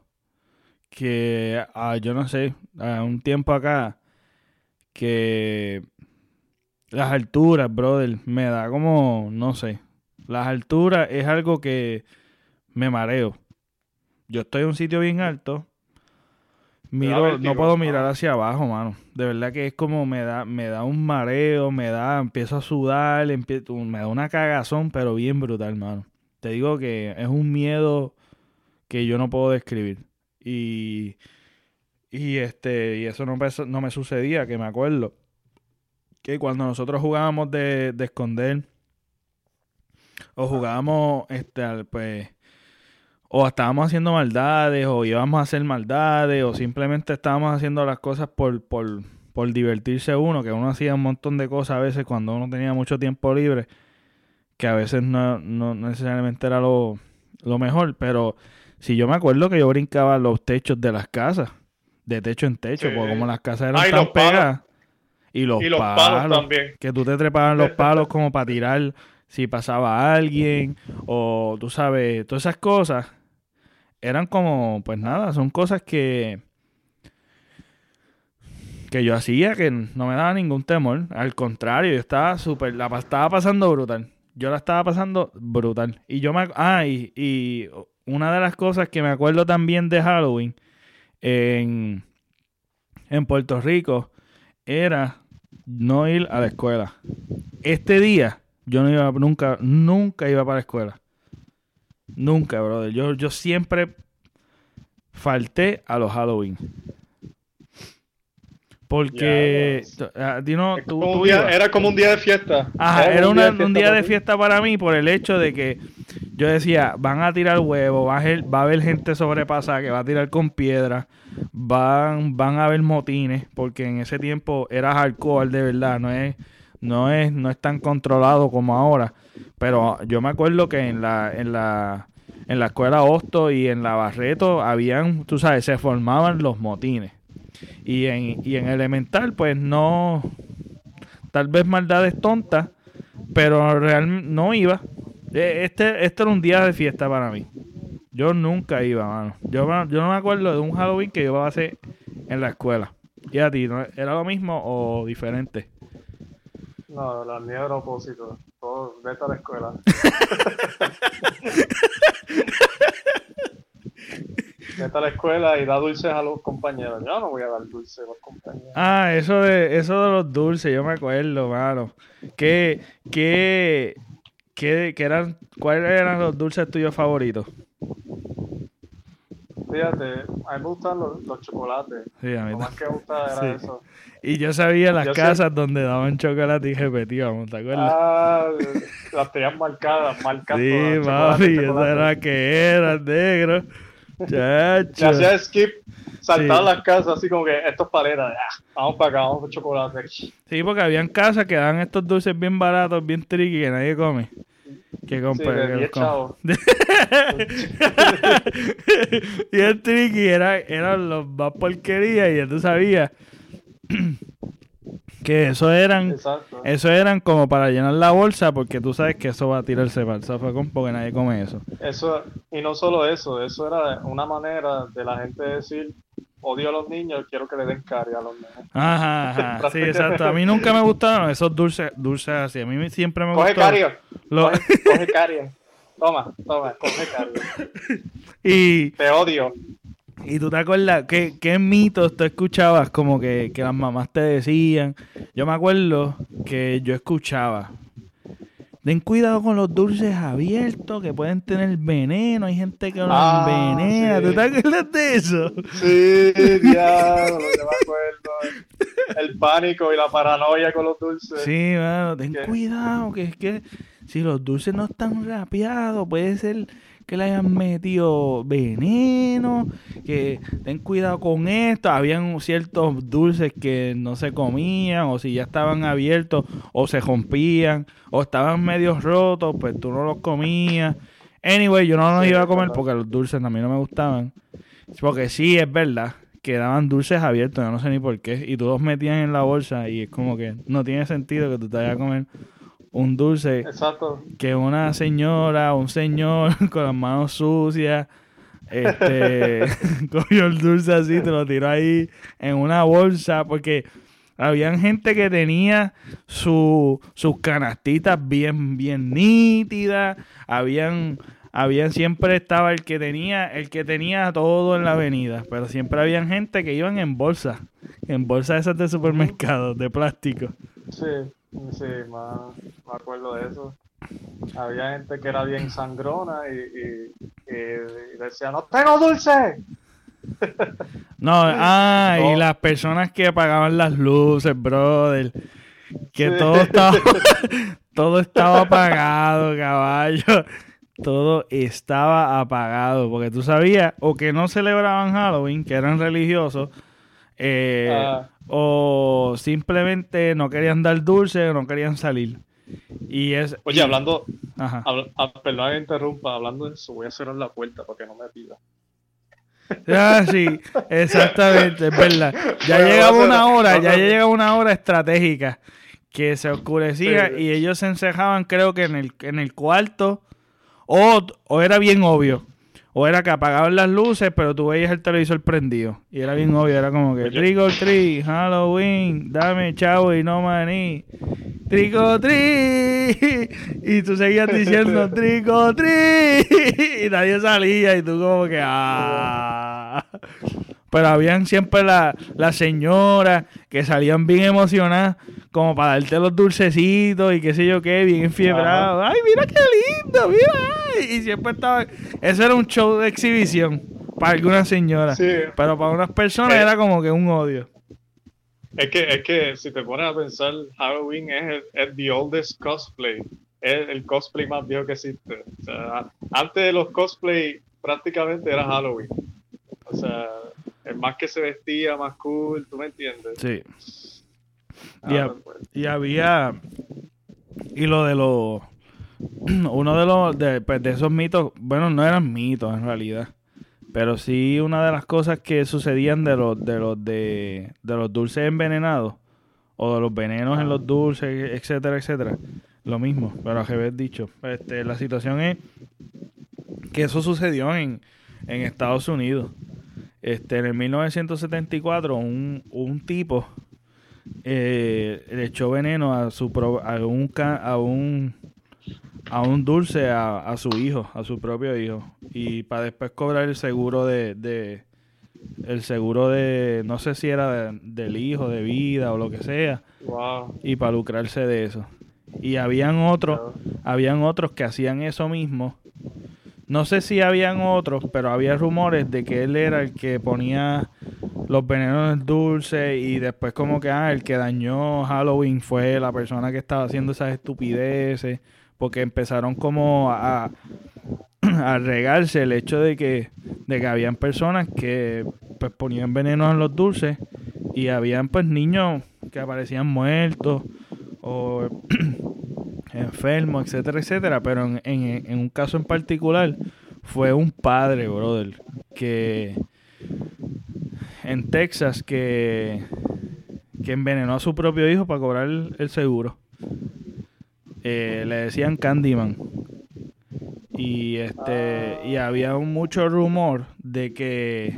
que, ah, yo no sé, a un tiempo acá, que las alturas, brother, me da como, no sé, las alturas es algo que me mareo yo estoy en un sitio bien alto, miro, no puedo mirar hacia abajo, mano. De verdad que es como me da, me da un mareo, me da, empiezo a sudar, me da una cagazón, pero bien brutal, mano. Te digo que es un miedo que yo no puedo describir. Y, y este, y eso no, no me sucedía, que me acuerdo que cuando nosotros jugábamos de, de esconder o jugábamos este pues o estábamos haciendo maldades, o íbamos a hacer maldades, o simplemente estábamos haciendo las cosas por, por, por divertirse uno, que uno hacía un montón de cosas a veces cuando uno tenía mucho tiempo libre, que a veces no, no necesariamente era lo, mejor, pero si yo me acuerdo que yo brincaba los techos de las casas, de techo en techo, porque como las casas eran tan pegadas. Y los, palos, también. Que tú te trepaban los (laughs) palos como para tirar si pasaba alguien, o tú sabes, todas esas cosas eran como, pues nada, son cosas que que yo hacía que no me daba ningún temor. Al contrario, yo estaba súper, la estaba pasando brutal. Yo la estaba pasando brutal. Y yo me, ah, y, una de las cosas que me acuerdo también de Halloween en, en Puerto Rico era no ir a la escuela. Este día yo no iba nunca, nunca iba para la escuela. Nunca, brother. Yo, yo siempre falté a los Halloween. Porque ah, era como un día de fiesta. Ajá, era, un, día, de fiesta para mí por el hecho de que yo decía, van a tirar huevos, va a, va a haber gente sobrepasada que va a tirar con piedra, van, van a haber motines, porque en ese tiempo era alcohol de verdad, no es, no es, no es tan controlado como ahora. Pero yo me acuerdo que en la, en la, en la escuela Hosto y en la Barreto habían, tú sabes, se formaban los motines. Y en, y en elemental, pues no, tal vez maldades tontas, pero realmente no iba. E, Este, este era un día de fiesta para mí. Yo nunca iba, mano. Yo, yo no me acuerdo de un Halloween que yo pasé en la escuela. ¿Y a ti? ¿Era lo mismo o diferente? No, la mía era opósito. Todo, vete a la escuela. (laughs) vete a la escuela y da dulces a los compañeros. Yo no voy a dar dulces a los compañeros. Ah, eso de, eso de los dulces, yo me acuerdo, mano. ¿Qué, qué, qué, qué eran, ¿Cuáles eran los dulces tuyos favoritos? Fíjate, a mí me gustan los, los chocolates. Sí, a mí Lo más que me gusta era Sí. eso. Y yo sabía las Yo casas donde daban chocolate y repetíamos, ¿te acuerdas? Ah, las tenían marcadas, marcas sí, papi, chocolate. era que era, negro. Chacho. hacía skip, saltaba Sí. las casas así como que esto es ah, vamos para acá, vamos por chocolate. Sí, porque habían casas que dan estos dulces bien baratos, bien tricky, que nadie come. Que Sí, compra. de que 10 los com- chavos. (laughs) y (laughs) el tricky era, eran los más porquerías y ya tú sabías que eso eran Exacto. eso eran como para llenar la bolsa porque tú sabes que eso va a tirarse para el zafacón porque nadie come eso. Eso, y no solo eso, eso era una manera de la gente decir, odio a los niños, quiero que le den cari a los niños. Ajá, (laughs) ajá. Sí, exacto. A mí nunca me gustaron esos dulces, dulces así. A mí siempre me Coge gustó. cario, lo- coge, coge cario. Toma, toma, coge cario. (laughs) y, Te odio. y tú te acuerdas, ¿qué, qué mitos tú escuchabas como que, que las mamás te decían? Yo me acuerdo que yo escuchaba. Den cuidado con los dulces abiertos que pueden tener veneno. Hay gente que los Ah, envenena. sí. ¿Tú te acuerdas de eso? Sí, diablo, yo me acuerdo. El pánico y la paranoia con los dulces. Sí, mano, ten ¿Qué? cuidado, que es que si los dulces no están rapeados, puede ser que le hayan metido veneno, que ten cuidado con esto. Habían ciertos dulces que no se comían, o si ya estaban abiertos, o se rompían, o estaban medio rotos, pues tú no los comías. Anyway, yo no los iba a comer porque los dulces a mí no me gustaban. Porque sí, es verdad que daban dulces abiertos, yo no sé ni por qué, y tú los metías en la bolsa y es como que no tiene sentido que tú te vayas a comer un dulce Exacto. que una señora un señor (laughs) con las manos sucias este (laughs) cogió el dulce así, te lo tiró ahí en una bolsa, porque habían gente que tenía su, sus canastitas bien, bien nítidas, habían, habían siempre estaba el que tenía, el que tenía todo en la avenida, pero siempre habían gente que iban en bolsa, en bolsas esas de supermercados, de plástico. Sí, sí, ma- me acuerdo de eso. Había gente que era bien sangrona y, y, y decía, no tengo dulce. (laughs) No, ah, y las personas que apagaban las luces, brother. Que Sí. todo estaba (laughs) todo estaba apagado, caballo. Todo estaba apagado. Porque tú sabías, o que no celebraban Halloween, que eran religiosos, eh, Ah. O simplemente no querían dar dulce o no querían salir. Y es. Oye, y- hablando, Ajá. habla- ah, perdón que interrumpa, hablando de eso, voy a cerrar la puerta para que no me pida. Ah, sí, exactamente, es verdad. Ya Bueno, llegaba a una hora, a ya llegaba una hora estratégica que se oscurecía Sí. y ellos se encejaban, creo que en el, en el cuarto, o, o era bien obvio, o era que apagaban las luces, pero tú veías el televisor prendido. Y era bien obvio, era como que trick or treat, Halloween, dame chavo y no maní. Trick or treat. (laughs) Y tú seguías diciendo (laughs) trick or treat. (laughs) Y nadie salía y tú como que ah. Pero habían siempre la- las señoras que salían bien emocionadas como para darte los dulcecitos y qué sé yo qué, bien enfiebrados. Ay, mira qué lindo, mira. Y siempre estaba... Eso era un show de exhibición para algunas señoras. Sí. Pero para unas personas Eh. era como que un odio. Es que, es que si te pones a pensar, Halloween es, el, es the oldest cosplay. Es el cosplay más viejo que existe. O sea, antes de los cosplay prácticamente era Halloween. O sea, el más que se vestía, más cool, ¿tú me entiendes? Sí. Ah, Y, pues, y había... Y lo de los... (clears throat) uno de los de, pues, de esos mitos, bueno, no eran mitos en realidad, pero sí una de las cosas que sucedían de los de los de, de los dulces envenenados o de los venenos en los dulces, etcétera, etcétera. Lo mismo, pero a haber dicho. Este, la situación es que eso sucedió en, en Estados Unidos. Este, en el 1974, un, un tipo eh, le echó veneno a su a un a un a un dulce a, su hijo, a su propio hijo, y para después cobrar el seguro de, de el seguro de no sé si era del hijo, de vida o lo que sea, y para lucrarse de eso. Y habían otros, habían otros que hacían eso mismo no sé si habían otros, pero había rumores de que él era el que ponía los venenos en dulce y después como que ah, el que dañó Halloween fue la persona que estaba haciendo esas estupideces, porque empezaron como a, (clears throat) a regarse el hecho de que, de que habían personas que pues ponían venenos en los dulces y habían pues niños que aparecían muertos o (clears throat) enfermo, etcétera, etcétera. Pero en, un caso en particular fue un padre, brother, que en Texas que, que envenenó a su propio hijo para cobrar el, seguro. Eh, le decían Candyman. Y este y había mucho rumor de que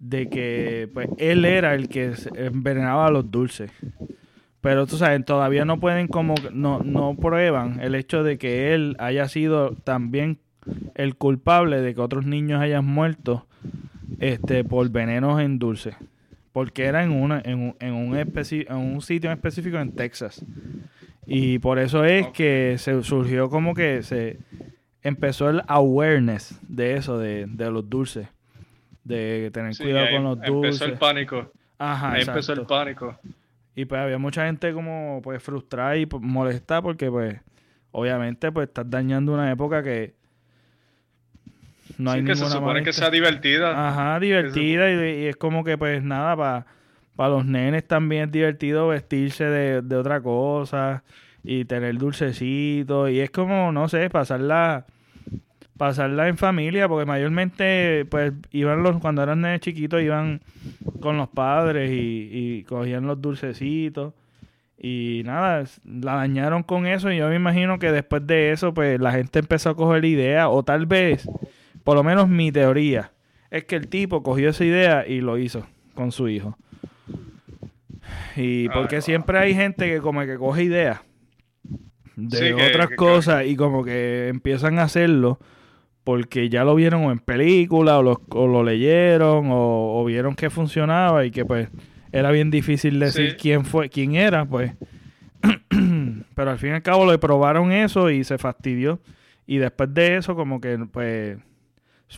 de que pues él era el que envenenaba a los dulces. Pero tú sabes, todavía no pueden como, no, no prueban el hecho de que él haya sido también el culpable de que otros niños hayan muerto este, por venenos en dulce. Porque era en, una, en, un, en, un, en un sitio específico en Texas. Y por eso es que se surgió como que se empezó el awareness de eso, de, de los dulces. De tener cuidado con los dulces. Empezó el pánico. Ajá, ahí empezó el pánico. Y pues había mucha gente como pues frustrada y molesta porque pues obviamente pues estás dañando una época que no hay que se supone que sea divertida. Ajá, divertida y, es como que pues nada para para los nenes también es divertido vestirse de, de otra cosa y tener dulcecitos y es como no sé pasarla pasarla en familia, porque mayormente, pues, iban los, cuando eran nenes chiquitos, iban con los padres y, cogían los dulcecitos. Y nada, la dañaron con eso y yo me imagino que después de eso, pues, la gente empezó a coger idea, o tal vez, por lo menos mi teoría, es que el tipo cogió esa idea y lo hizo con su hijo. Y porque siempre hay gente que como que coge ideas de otras cosas y como que empiezan a hacerlo porque ya lo vieron en película o lo, lo leyeron o, vieron que funcionaba y que pues era bien difícil decir quién fue, quién era, pues. (clears throat) Pero al fin y al cabo le probaron eso y se fastidió. Y después de eso como que pues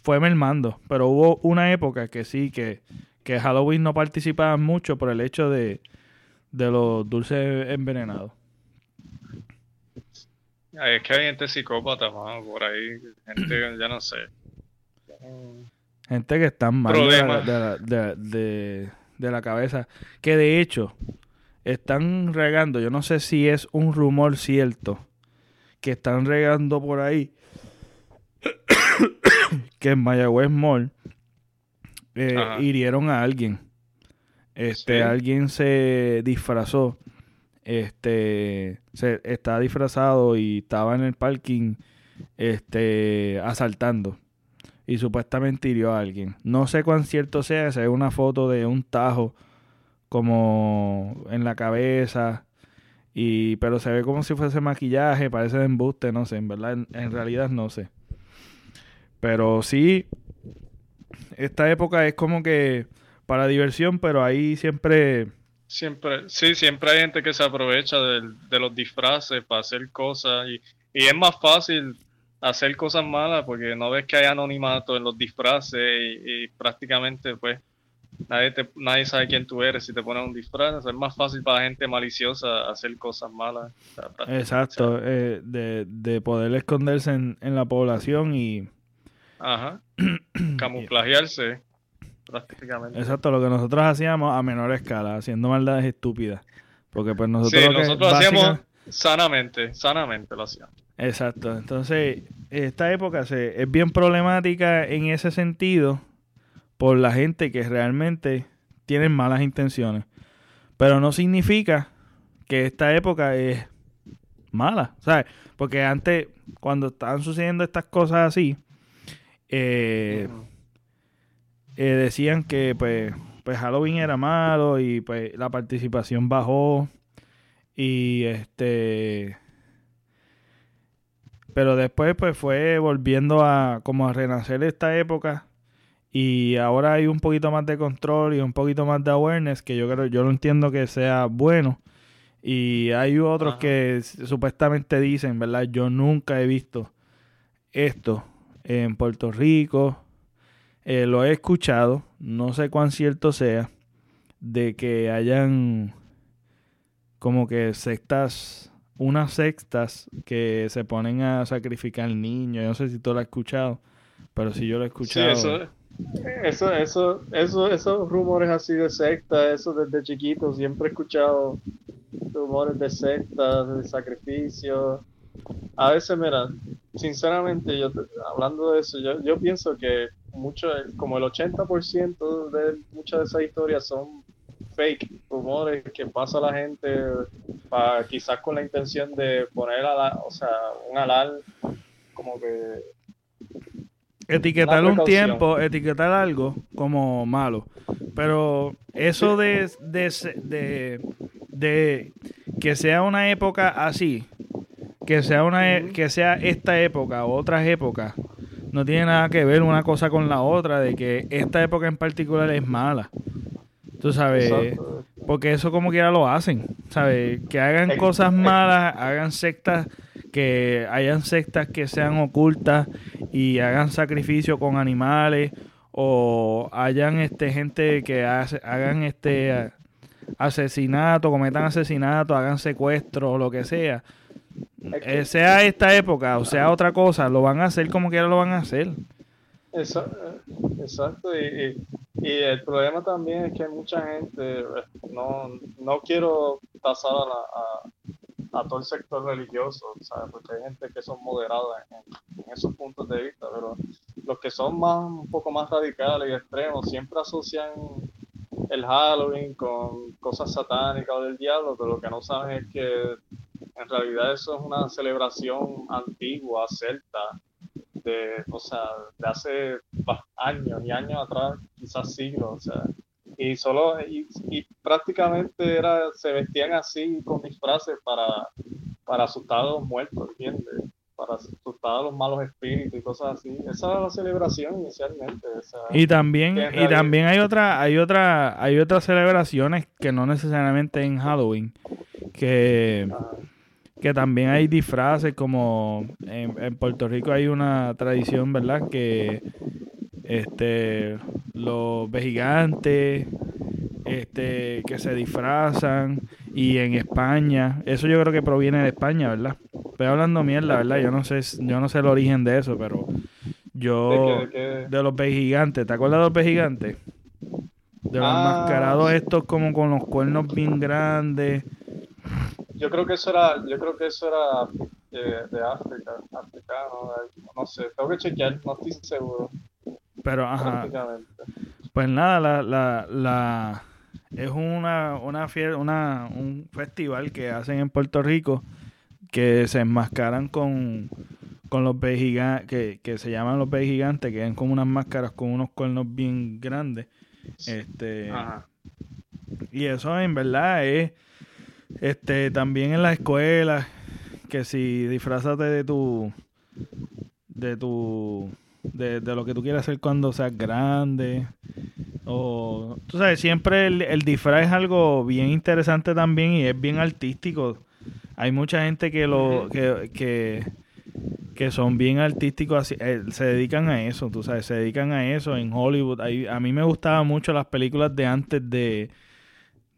fue mermando. Pero hubo una época que sí, que, que Halloween no participaba mucho por el hecho de, de los dulces envenenados. Es que hay gente psicópata, por ahí, gente, (clears throat) ya no sé. Gente que está mal de la, cabeza. Que de hecho, están regando, yo no sé si es un rumor cierto, que están regando por ahí (coughs) que en Mayagüez Mall eh, hirieron a alguien. Este, alguien se disfrazó este se está disfrazado y estaba en el parking este asaltando y supuestamente hirió a alguien. No sé cuán cierto sea, se ve una foto de un tajo como en la cabeza y pero se ve como si fuese maquillaje, parece de embuste, no sé, en verdad en realidad no sé. Pero sí esta época es como que para diversión, pero ahí siempre Siempre, sí, siempre hay gente que se aprovecha de, los disfraces para hacer cosas y, y, es más fácil hacer cosas malas porque no ves que hay anonimato en los disfraces y, prácticamente pues nadie, te, nadie sabe quién tú eres si te pones un disfraz. Es más fácil para la gente maliciosa hacer cosas malas. Exacto, eh, de, de poder esconderse en, en la población y... Ajá. (clears throat) Camuflajearse prácticamente. Exacto, lo que nosotros hacíamos a menor escala, haciendo maldades estúpidas. Porque pues nosotros... Sí, nosotros hacíamos sanamente, sanamente lo hacíamos. Exacto. Entonces, esta época se, es bien problemática en ese sentido por la gente que realmente tienen malas intenciones. Pero no significa que esta época es mala, ¿sabes? Porque antes, cuando estaban sucediendo estas cosas así, eh, eh, decían que pues, pues Halloween era malo y pues la participación bajó. Y este pero después pues fue volviendo a como a renacer esta época. Y ahora hay un poquito más de control y un poquito más de awareness que yo creo yo no entiendo que sea bueno. Y hay otros que supuestamente dicen verdad yo nunca he visto esto en Puerto Rico eh, lo he escuchado no sé cuán cierto sea de que hayan como que sectas unas sextas que se ponen a sacrificar niños. Yo no sé si tú lo has escuchado, pero si yo lo he escuchado. Sí, eso, eso, eso, esos rumores así de sectas, eso desde chiquito, siempre he escuchado rumores de sectas, de sacrificio. A veces, mira, sinceramente, yo hablando de eso, yo, yo pienso que mucho, como el 80% de muchas de esas historias son fake, rumores que pasa la gente para quizás con la intención de poner a o sea, un alal como que etiquetar un tiempo, etiquetar algo como malo. Pero eso de, de, de, que sea una época así, que sea una que sea esta época o otras épocas, no tiene nada que ver una cosa con la otra, de que esta época en particular es mala. Tú sabes, porque eso como quiera lo hacen, ¿sabes? Que hagan cosas malas, hagan sectas, que hayan sectas que sean ocultas y hagan sacrificio con animales o hayan este gente que hagan este asesinato, cometan asesinato, hagan secuestro o lo que sea. Eh, sea esta época o sea otra cosa, lo van a hacer como quiera lo van a hacer. Exacto, y, y, el problema también es que mucha gente, no, no quiero pasar a, a, todo el sector religioso, ¿sabes? porque hay gente que son moderados en, esos puntos de vista, pero los que son más un poco más radicales y extremos siempre asocian el Halloween con cosas satánicas o del diablo, pero lo que no saben es que en realidad eso es una celebración antigua, celta, de, o sea, de hace años y años atrás, quizás siglos, o sea, y solo, y, prácticamente era, se vestían así con disfraces para, para asustar a los muertos, ¿entiendes? Para asustar a los malos espíritus y cosas así. Esa era la celebración inicialmente. y también, y también hay otra, hay otra, hay otras celebraciones que no necesariamente en Halloween, que que también hay disfraces como en, Puerto Rico hay una tradición, ¿verdad? Que este los vejigantes este que se disfrazan y en España, eso yo creo que proviene de España, ¿verdad? Estoy hablando mierda, ¿verdad? Yo no sé yo no sé el origen de eso, pero yo de, los vejigantes, ¿te acuerdas de los vejigantes? De los ah, enmascarados estos como con los cuernos bien grandes yo creo que eso era, yo creo que eso era de, de África, africano, no sé, tengo que chequear, no estoy seguro. Pero, ajá. Pues nada, la, la, la, es una, una, una, un festival que hacen en Puerto Rico que se enmascaran con, con los peces gigantes, que, que se llaman los peces gigantes, que es como unas máscaras con unos cuernos bien grandes. Este, Ajá. Y eso en verdad es este, también en la escuela, que si disfrazate de tu, de tu, de, lo que tú quieras hacer cuando seas grande. O, tú sabes, siempre el, disfraz es algo bien interesante también y es bien artístico. Hay mucha gente que lo, que, que, que son bien artísticos, eh, se dedican a eso, tú sabes, se dedican a eso en Hollywood. a mí me gustaban mucho las películas de antes de,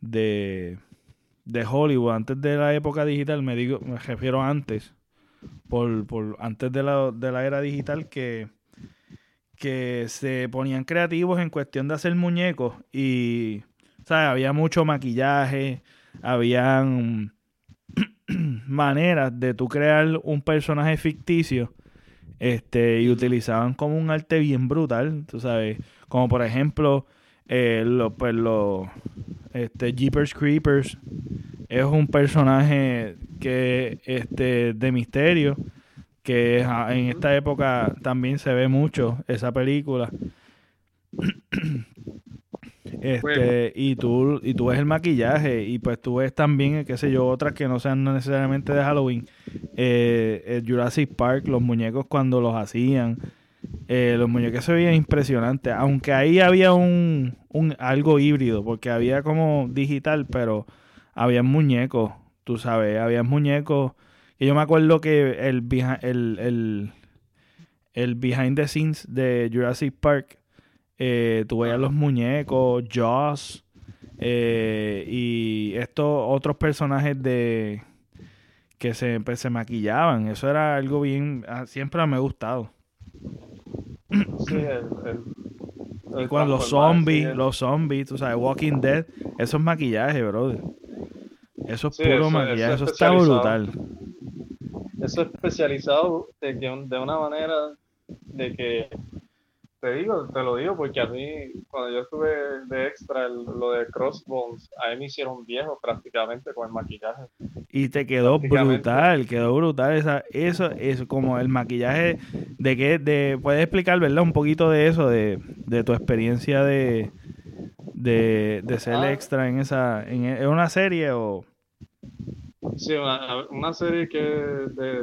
de de Hollywood, antes de la época digital, me digo, me refiero antes, por, por antes de la, de la era digital, que, que se ponían creativos en cuestión de hacer muñecos y, ¿sabes? Había mucho maquillaje, habían, (clears throat) maneras de tú crear un personaje ficticio este y utilizaban como un arte bien brutal, tú sabes, como por ejemplo eh, lo, pues este, Jeepers Creepers es un personaje que este de misterio que en esta época también se ve mucho esa película (clears throat) este, y tú, y tú ves el maquillaje, y pues tú ves también, qué sé yo, otras que no sean necesariamente de Halloween. Eh, el Jurassic Park, los muñecos cuando los hacían. Eh, los muñecos se veían impresionantes. Aunque ahí había un, algo híbrido, porque había como digital, pero había muñecos, tú sabes, había muñecos. Y yo me acuerdo que el, el, el, behind the scenes de Jurassic Park eh, tú veías los muñecos, Joss eh, y estos otros personajes de que se, pues, se maquillaban. Eso era algo bien, ah, siempre me ha gustado. Sí, cuando los zombies, los zombies, tú sabes, Walking Dead, eso es maquillaje, brother. Eso es puro maquillaje, eso, está brutal. Eso es especializado de, de una manera de que te digo, te lo digo porque a mí, cuando yo estuve de extra, lo de Crossbones, a mí me hicieron viejo prácticamente con el maquillaje. Y te quedó brutal, quedó brutal. Esa, eso, eso, como el maquillaje, de que, de, puedes explicar, ¿verdad? Un poquito de eso, de, de tu experiencia de, de, de ser ah. extra en esa, en, una serie o... Sí, una, una serie que de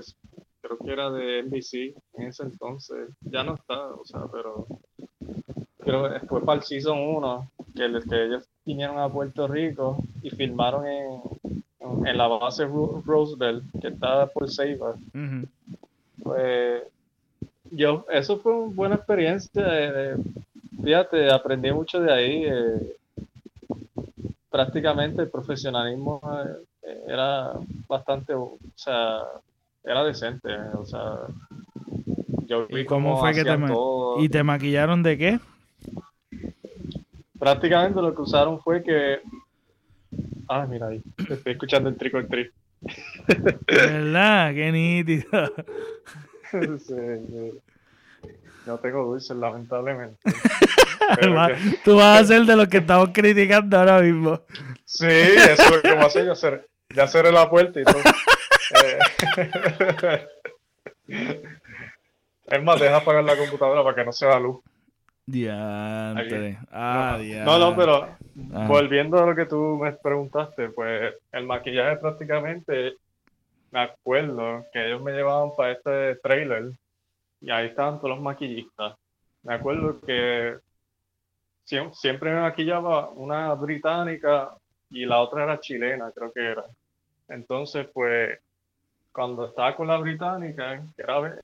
creo que era de NBC en ese entonces, ya no está, o sea, pero creo que fue para el Season 1 que, que ellos vinieron a Puerto Rico y filmaron en, en la base Roosevelt, que está por Saber. Pues yo, eso fue una buena experiencia. fíjate, aprendí mucho de ahí. Eh, prácticamente el profesionalismo eh, era bastante, o sea, era decente, o sea, yo vi ¿Y cómo, fue que te ¿Y te maquillaron de qué? Prácticamente lo que usaron fue que Ah, mira ahí, estoy escuchando el trick or treat. ¿Verdad? Qué nítido. (laughs) No tengo dulces, lamentablemente. (laughs) Tú vas a ser de los que estamos criticando ahora mismo. Sí, eso es lo que voy a hacer. Ya, ya cerré la puerta y todo. (laughs) es más, deja apagar la computadora para que no se vea luz. Diantre. Ah, no, no, pero ah. volviendo a lo que tú me preguntaste, pues el maquillaje prácticamente, me acuerdo que ellos me llevaban para este trailer y ahí estaban todos los maquillistas. Me acuerdo que siempre me maquillaba una británica y la otra era chilena, creo que era. Entonces, pues cuando estaba con la británica, era,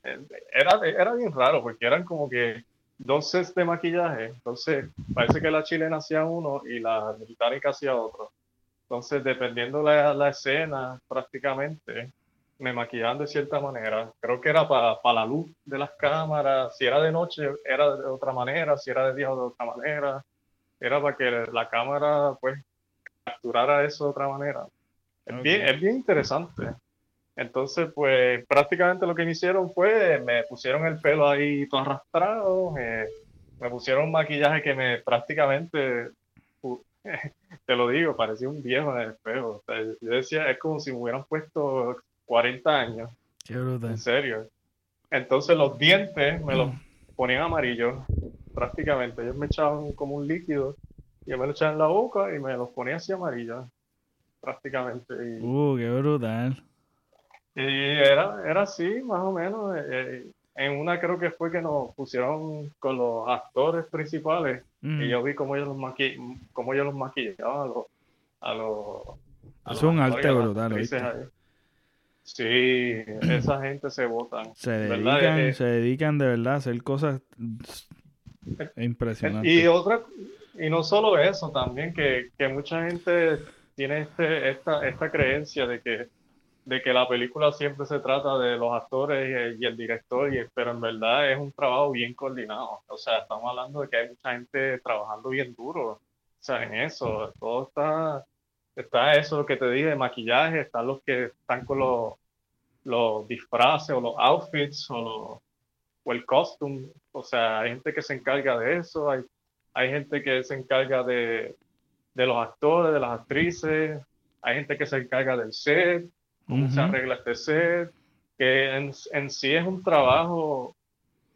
era, era bien raro, porque eran como que dos sets de maquillaje. Entonces, parece que la chilena hacía uno y la británica hacía otro. Entonces, dependiendo la, la escena, prácticamente, me maquillaban de cierta manera. Creo que era para, para la luz de las cámaras. Si era de noche, era de otra manera. Si era de día, de otra manera. Era para que la cámara, pues, capturara eso de otra manera. Es, bien, es bien interesante. Entonces, pues prácticamente lo que me hicieron fue, me pusieron el pelo ahí todo arrastrado, me pusieron un maquillaje que me prácticamente, (laughs) te lo digo, parecía un viejo en el espejo. yo decía, es como si me hubieran puesto 40 años. Qué brutal. En serio. Entonces los dientes me los ponían amarillos, prácticamente. Ellos me echaban como un líquido, y yo me lo echaba en la boca y me los ponía así amarillos, prácticamente. Uh, qué brutal. Y era, era así, más o menos. Eh, eh, en una creo que fue que nos pusieron con los actores principales y mm. yo vi cómo ellos los, maqui cómo ellos los maquillaban a los... A los es un arte brutal. Sí, esa (clears throat) gente se votan. Se dedican, eh, se dedican de verdad a hacer cosas impresionantes. Y otra, y no solo eso, también que, que mucha gente tiene este, esta, esta creencia de que de que la película siempre se trata de los actores y, el director, y, pero en verdad es un trabajo bien coordinado. O sea, estamos hablando de que hay mucha gente trabajando bien duro, o en eso. Todo está, está eso que te dije, maquillaje, están los que están con los, los disfraces o los outfits o, o el costume. O sea, hay gente que se encarga de eso, hay, hay gente que se encarga de, de los actores, de las actrices, hay gente que se encarga del set, cómo se arregla este set, que en, en, sí es un trabajo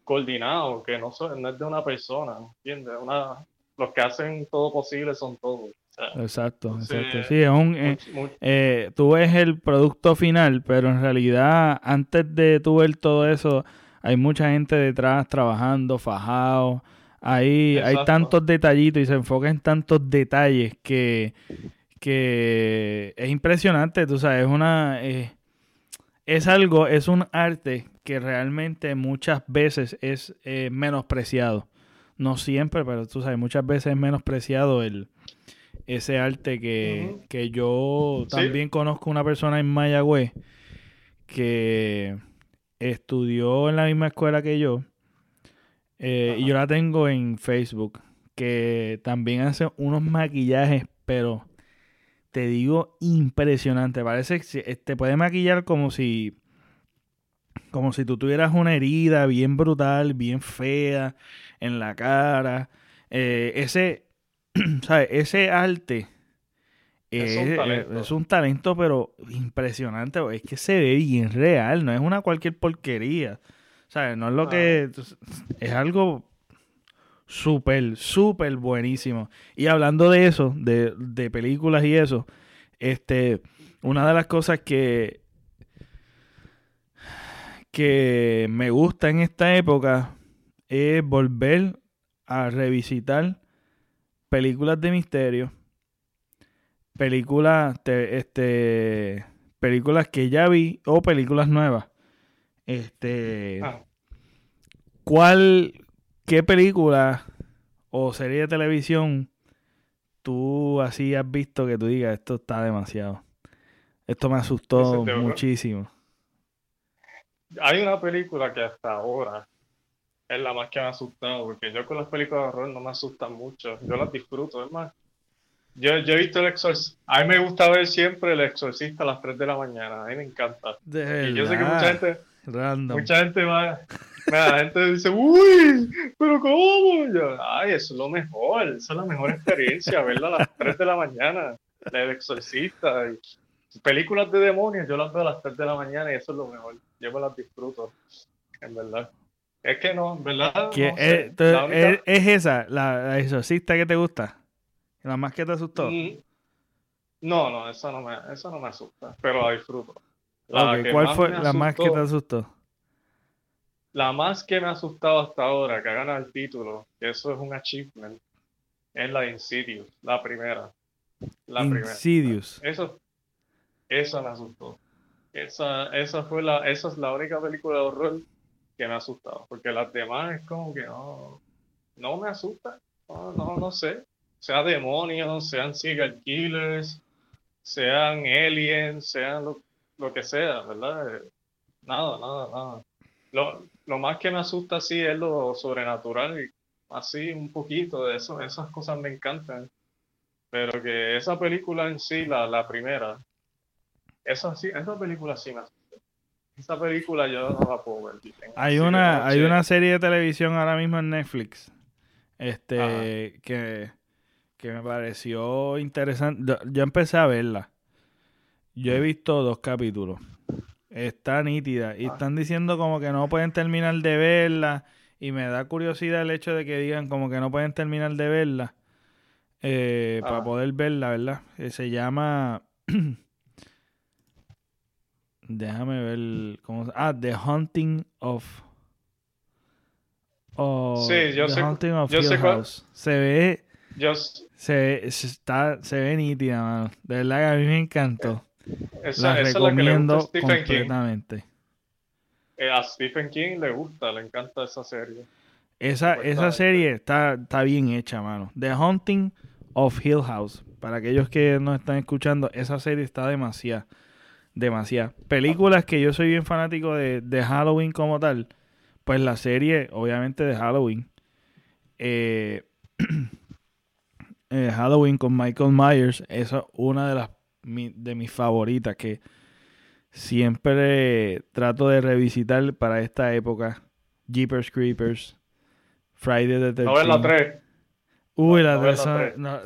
coordinado, que no, no es de una persona, ¿entiendes? Una, los que hacen todo posible son todos. exacto, exacto. Sí, es un, eh, eh, tú ves el producto final, pero en realidad antes de tú ver todo eso, hay mucha gente detrás trabajando, fajado. Ahí hay tantos detallitos y se enfoca en tantos detalles que, que es impresionante, tú sabes, es una... Eh, es algo, es un arte que realmente muchas veces es menospreciado. No siempre, pero tú sabes, muchas veces es menospreciado el, ese arte que, yo también conozco una persona en Mayagüez que estudió en la misma escuela que yo eh, y yo la tengo en Facebook que también hace unos maquillajes pero te digo impresionante parece que te puede maquillar como si como si tú tuvieras una herida bien brutal bien fea en la cara. Eh, ese, (clears throat) ¿sabes? Ese arte es, un talento, pero impresionante. Es que se ve bien real, no es una cualquier porquería. ¿Sabes? No es lo que. Es algo súper, súper buenísimo. Y hablando de eso, de, de películas y eso, este, una de las cosas que que me gusta en esta época es volver a revisitar películas de misterio, películas, este, películas que ya vi o películas nuevas. Este, ah. ¿cuál, qué película o serie de televisión tú así has visto que tú digas esto está demasiado? Esto me asustó muchísimo. Hay una película que hasta ahora es la más que me ha asustado, porque yo con las películas de horror no me asustan mucho, yo las disfruto, es más. Yo, yo he visto el exorcista, a mí me gusta ver siempre el exorcista a las 3 de la mañana, a mí me encanta. y yo sé que mucha gente, mucha gente va, la gente dice, uy, pero ¿cómo? Yo, ay, eso es lo mejor, esa es la mejor experiencia, (laughs) verla a las 3 de la mañana, el exorcista. películas de demonios, yo las veo a las 3 de la mañana y eso es lo mejor, yo me las disfruto, en verdad. Es que no, ¿verdad? es, esa, la, exorcista que te gusta? ¿La más que te asustó? Mm, no, no, eso no me, eso no me asusta, pero la disfruto. ¿Cuál fue la más que te asustó? La más que me ha asustado hasta ahora, que gana el título, que eso es un achievement, es la de Insidious, la primera. La Insidious. Eso, eso me asustó. Esa, esa fue la, esa es la única película de horror que me ha asustado, porque las demás es como que no, no me asusta, no, no, no sé, sea demonios, sean serial killers, sean aliens, sean lo, que sea, ¿verdad? Nada, nada, nada. Lo, lo, más que me asusta sí es lo sobrenatural y así un poquito de eso, esas cosas me encantan. Pero que esa película en sí, la, la primera, esa, sí, esa película sí me asusta. Esa película yo no la puedo ver. Hay una, hay una serie de televisión ahora mismo en Netflix. Este, que, que me pareció interesante. Yo empecé a verla. Yo he visto dos capítulos. Está nítida. Y ah. están diciendo como que no pueden terminar de verla. Y me da curiosidad el hecho de que digan como que no pueden terminar de verla. Eh, para ah. poder verla, ¿verdad? Eh, se llama (clears throat) Déjame ver cómo Ah, The Hunting of. sí, yo The sé. Hunting of House. Se ve. Se, ve, está, se ve nítida, mano. De verdad que a mí me encantó. Esa, recomiendo es la que le completamente. Eh, a Stephen King le gusta, le encanta esa serie. Esa, esa serie está, está bien hecha, mano. The Hunting of Hill House. Para aquellos que no están escuchando, esa serie está demasiado demasiadas. Películas que yo soy bien fanático de, Halloween como tal, pues la serie, obviamente, de Halloween. Eh, (clears throat) eh, Halloween con Michael Myers, esa es una de las de mis favoritas que siempre trato de revisitar para esta época. Jeepers Creepers, Friday the 13 No la 3. Uy, la 3,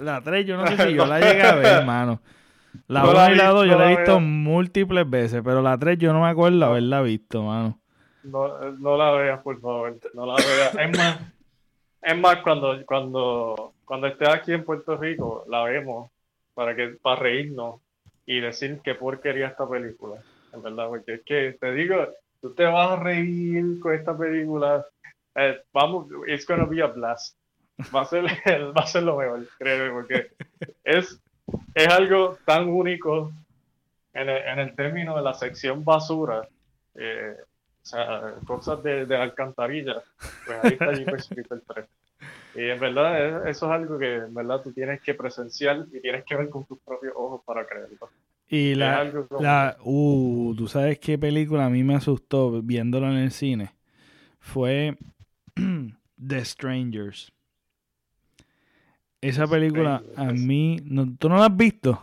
la 3 yo no sé (laughs) si yo la llegué a ver, hermano. La 1 y la 2 yo la he visto múltiples veces, pero la 3 yo no me acuerdo haberla visto, mano. No, no la veas, por favor. No la veas. Es más, es más cuando, cuando, cuando estés aquí en Puerto Rico, la vemos para, que, para reírnos y decir qué porquería esta película. En verdad, porque es que te digo, tú te vas a reír con esta película. Eh, vamos, it's gonna be a blast. Va a ser, (laughs) va a ser lo mejor, creo, porque es, es algo tan único en el, término de la sección basura. Eh, o sea, cosas de, de alcantarilla. Pues ahí está Jeepers Creepers 3. Y en verdad, eso es algo que en verdad tú tienes que presenciar y tienes que ver con tus propios ojos para creerlo. Y la, la, uh, tú sabes qué película a mí me asustó viéndolo en el cine. Fue (clears throat) The Strangers. Esa película a mí, ¿tú no la has visto?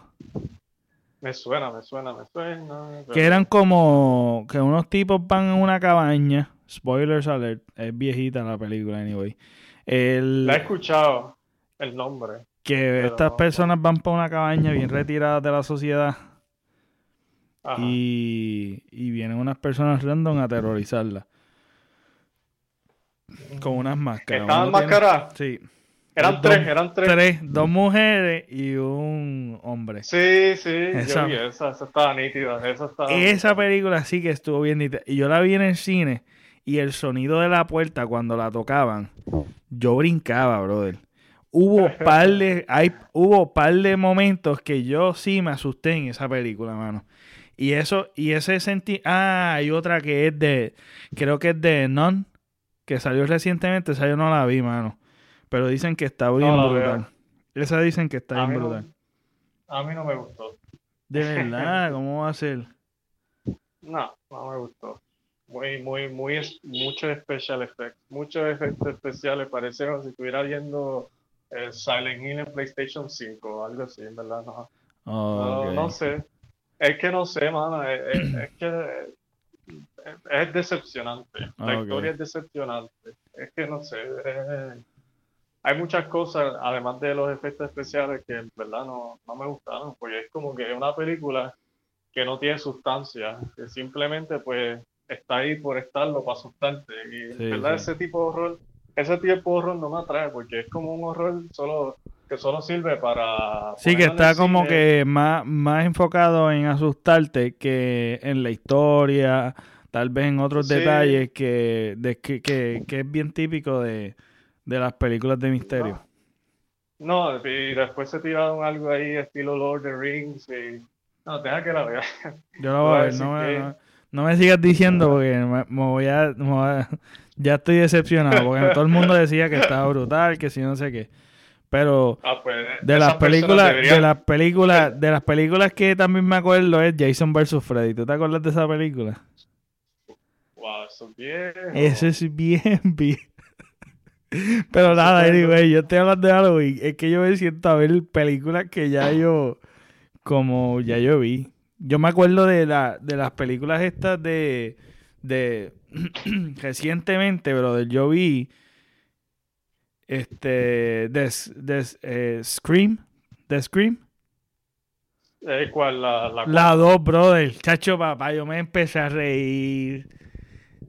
Me suena, me suena, me suena. Que eran como que unos tipos van en una cabaña. Spoilers alert, es viejita la película, anyway. La he escuchado, el nombre. Que estas personas van para una cabaña bien retiradas de la sociedad y, y, vienen unas personas random a aterrorizarla. Con unas máscaras. ¿Estaban máscaras? Sí. Eran tres, eran tres. Tres, dos mujeres y un hombre. Sí, sí, esa, yo vi esa, esa estaba nítida. Esa, estaba esa película sí que estuvo bien nítida. Y yo la vi en el cine y el sonido de la puerta cuando la tocaban, yo brincaba, brother. Hubo (laughs) par de, hay, hubo par de momentos que yo sí me asusté en esa película, mano. Y eso, y ese sentí. Ah, hay otra que es de. Creo que es de Non, que salió recientemente. Esa yo no la vi, mano. Pero dicen que está bien brutal. Esa dicen que está bien brutal. a mí no me gustó. De verdad, ¿cómo va a ser? (laughs) No, no me gustó. Muy, muy, muy, muchos special effects. Muchos efectos especiales. Parece como si estuviera viendo el Silent Hill en PlayStation 5 o algo así, verdad. No, no, no sé. Es que no sé, mano. (clears throat) Es, que es decepcionante. La historia es decepcionante. Es que no sé. hay muchas cosas, además de los efectos especiales, que en verdad no, no me gustaron. Porque es como que es una película que no tiene sustancia. Que simplemente, pues, está ahí por estarlo para asustarte. Y en verdad, ese tipo de horror, ese tipo de horror no me atrae. Porque es como un horror solo que solo sirve para... Sí, que está como que más, más enfocado en asustarte que en la historia, tal vez en otros detalles que, de, que, que, es bien típico de, las películas de misterio. No. y después se tiraron algo ahí estilo Lord of the Rings y... No, deja que la vea. Yo la voy a ver, no me, no, me sigas diciendo porque me, voy a, me voy a, ya estoy decepcionado porque todo el mundo decía que estaba brutal, que si no sé qué. Pero ah, pues, de las películas, de las películas, de las películas que también me acuerdo es Jason vs Freddy. ¿Tú te acuerdas de esa película? Wow, eso es bien. Eso es bien, (laughs) bien. Pero nada, anyway, yo estoy hablando de Halloween. Es que yo me siento a ver películas que ya yo, como ya yo vi. Yo me acuerdo de, la, de las películas estas de, de (clears throat) recientemente, bro. Yo vi este, de, eh, Scream, de Scream. Eh, ¿Cuál? La, la, la 2, brother. Chacho, papá, yo me empecé a reír.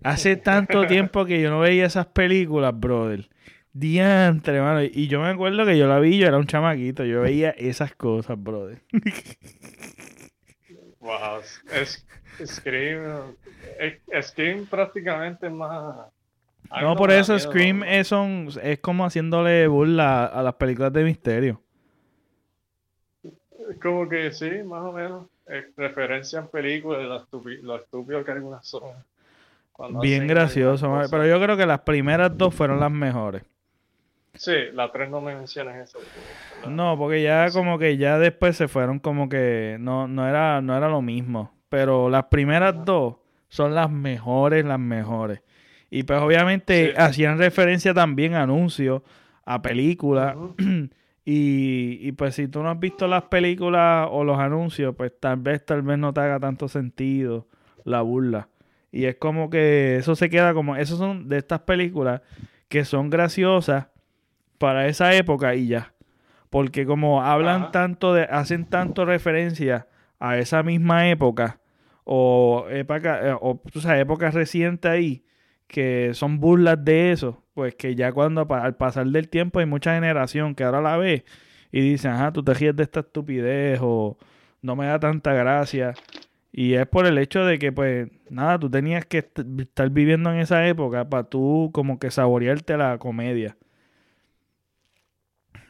Hace tanto (laughs) tiempo que yo no veía esas películas, brother. Diantre, hermano. Y yo me acuerdo que yo la vi, yo era un chamaquito. Yo veía esas cosas, brother. (laughs) wow. Scream, Scream prácticamente más no, por eso Scream es, es como haciéndole burla a las películas de misterio. Como que sí, más o menos. Referencian películas, lo estúpido que algunas son. Bien gracioso, pero yo creo que las primeras dos fueron las mejores. Sí, las tres no me mencionan eso. No, porque ya como que ya después se fueron como que no, no, era, no era lo mismo. Pero las primeras dos son las mejores, las mejores. Y pues obviamente hacían referencia también a anuncios, a películas. (clears throat) Y, y pues si tú no has visto las películas o los anuncios, pues tal vez, tal vez no te haga tanto sentido la burla. Y es como que eso se queda como, esos son de estas películas que son graciosas para esa época y ya. Porque como hablan Ajá. tanto de, hacen tanto referencia a esa misma época, o época, eh, o tú sabes, época reciente ahí, que son burlas de eso, pues que ya cuando al pasar del tiempo hay mucha generación que ahora la ve y dicen, ajá, tú te ríes de esta estupidez o no me da tanta gracia. Y es por el hecho de que, pues, nada, tú tenías que est- estar viviendo en esa época para tú como que saborearte la comedia.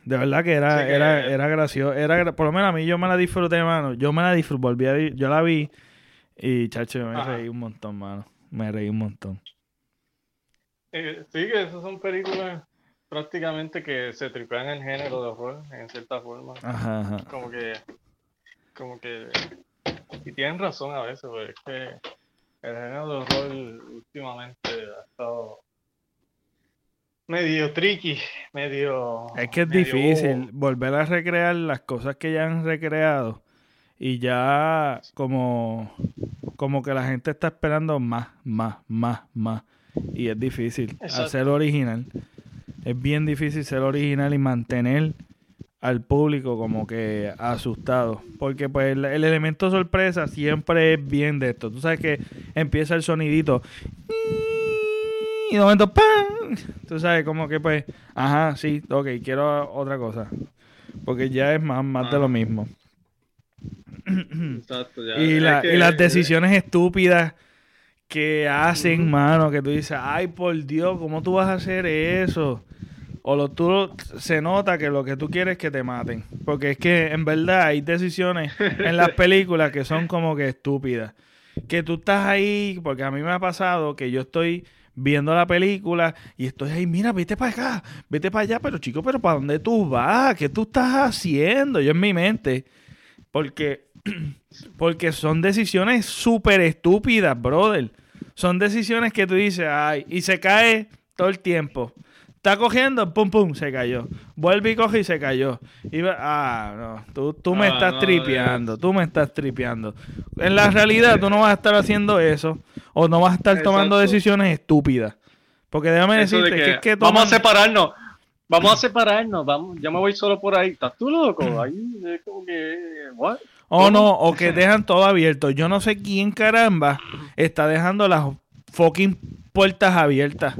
De verdad que era, Sí que- era, era gracioso. Era, por lo menos a mí yo me la disfruté, mano. Yo me la disfruté, volví a yo la vi y, chacho, me Ajá. reí un montón, mano. Me reí un montón. Eh, sí, que esas son películas prácticamente que se tripean el género de horror, en cierta forma. Ajá, ajá. Como que, como que, y tienen razón a veces, porque es que el género de horror últimamente ha estado medio tricky, medio... Es que es medio difícil volver a recrear las cosas que ya han recreado y ya como, como que la gente está esperando más, más, más, más. Y es difícil Exacto. hacer original. Es bien difícil ser original y mantener al público como que asustado. Porque pues el, el elemento sorpresa siempre es bien de esto. Tú sabes que empieza el sonidito y de momento ¡pam! (laughs) Tú sabes como que pues, ajá, sí, ok, quiero otra cosa. Porque ya es más, más de lo Ajá. mismo. Exacto, ya. Y, la- que- y las decisiones estúpidas que hacen, mano, que tú dices, ay, por Dios, ¿cómo tú vas a hacer eso? O lo, tú se nota que lo que tú quieres es que te maten. Porque es que en verdad hay decisiones en las (laughs) películas que son como que estúpidas. Que tú estás ahí, porque a mí me ha pasado que yo estoy viendo la película y estoy ahí, mira, vete para acá, vete para allá, pero chico, pero ¿para dónde tú vas? ¿Qué tú estás haciendo? Yo en mi mente, porque (clears throat) porque son decisiones súper estúpidas, brother. Son decisiones que tú dices, ay, y se cae todo el tiempo. Está cogiendo, pum, pum, se cayó. Vuelve y coge y se cayó. Y ah, no, tú, tú me Ah, estás no, tripeando, tú me estás tripeando. En la realidad, tú no vas a estar haciendo eso, o no vas a estar tomando decisiones estúpidas. Porque déjame Eso de decirte que, es que vamos a toman- separarnos. Vamos a separarnos, vamos, yo me voy solo por ahí. ¿Estás tú loco? Ahí es como que, what? O no, o que dejan todo abierto. Yo no sé quién caramba está dejando las fucking puertas abiertas.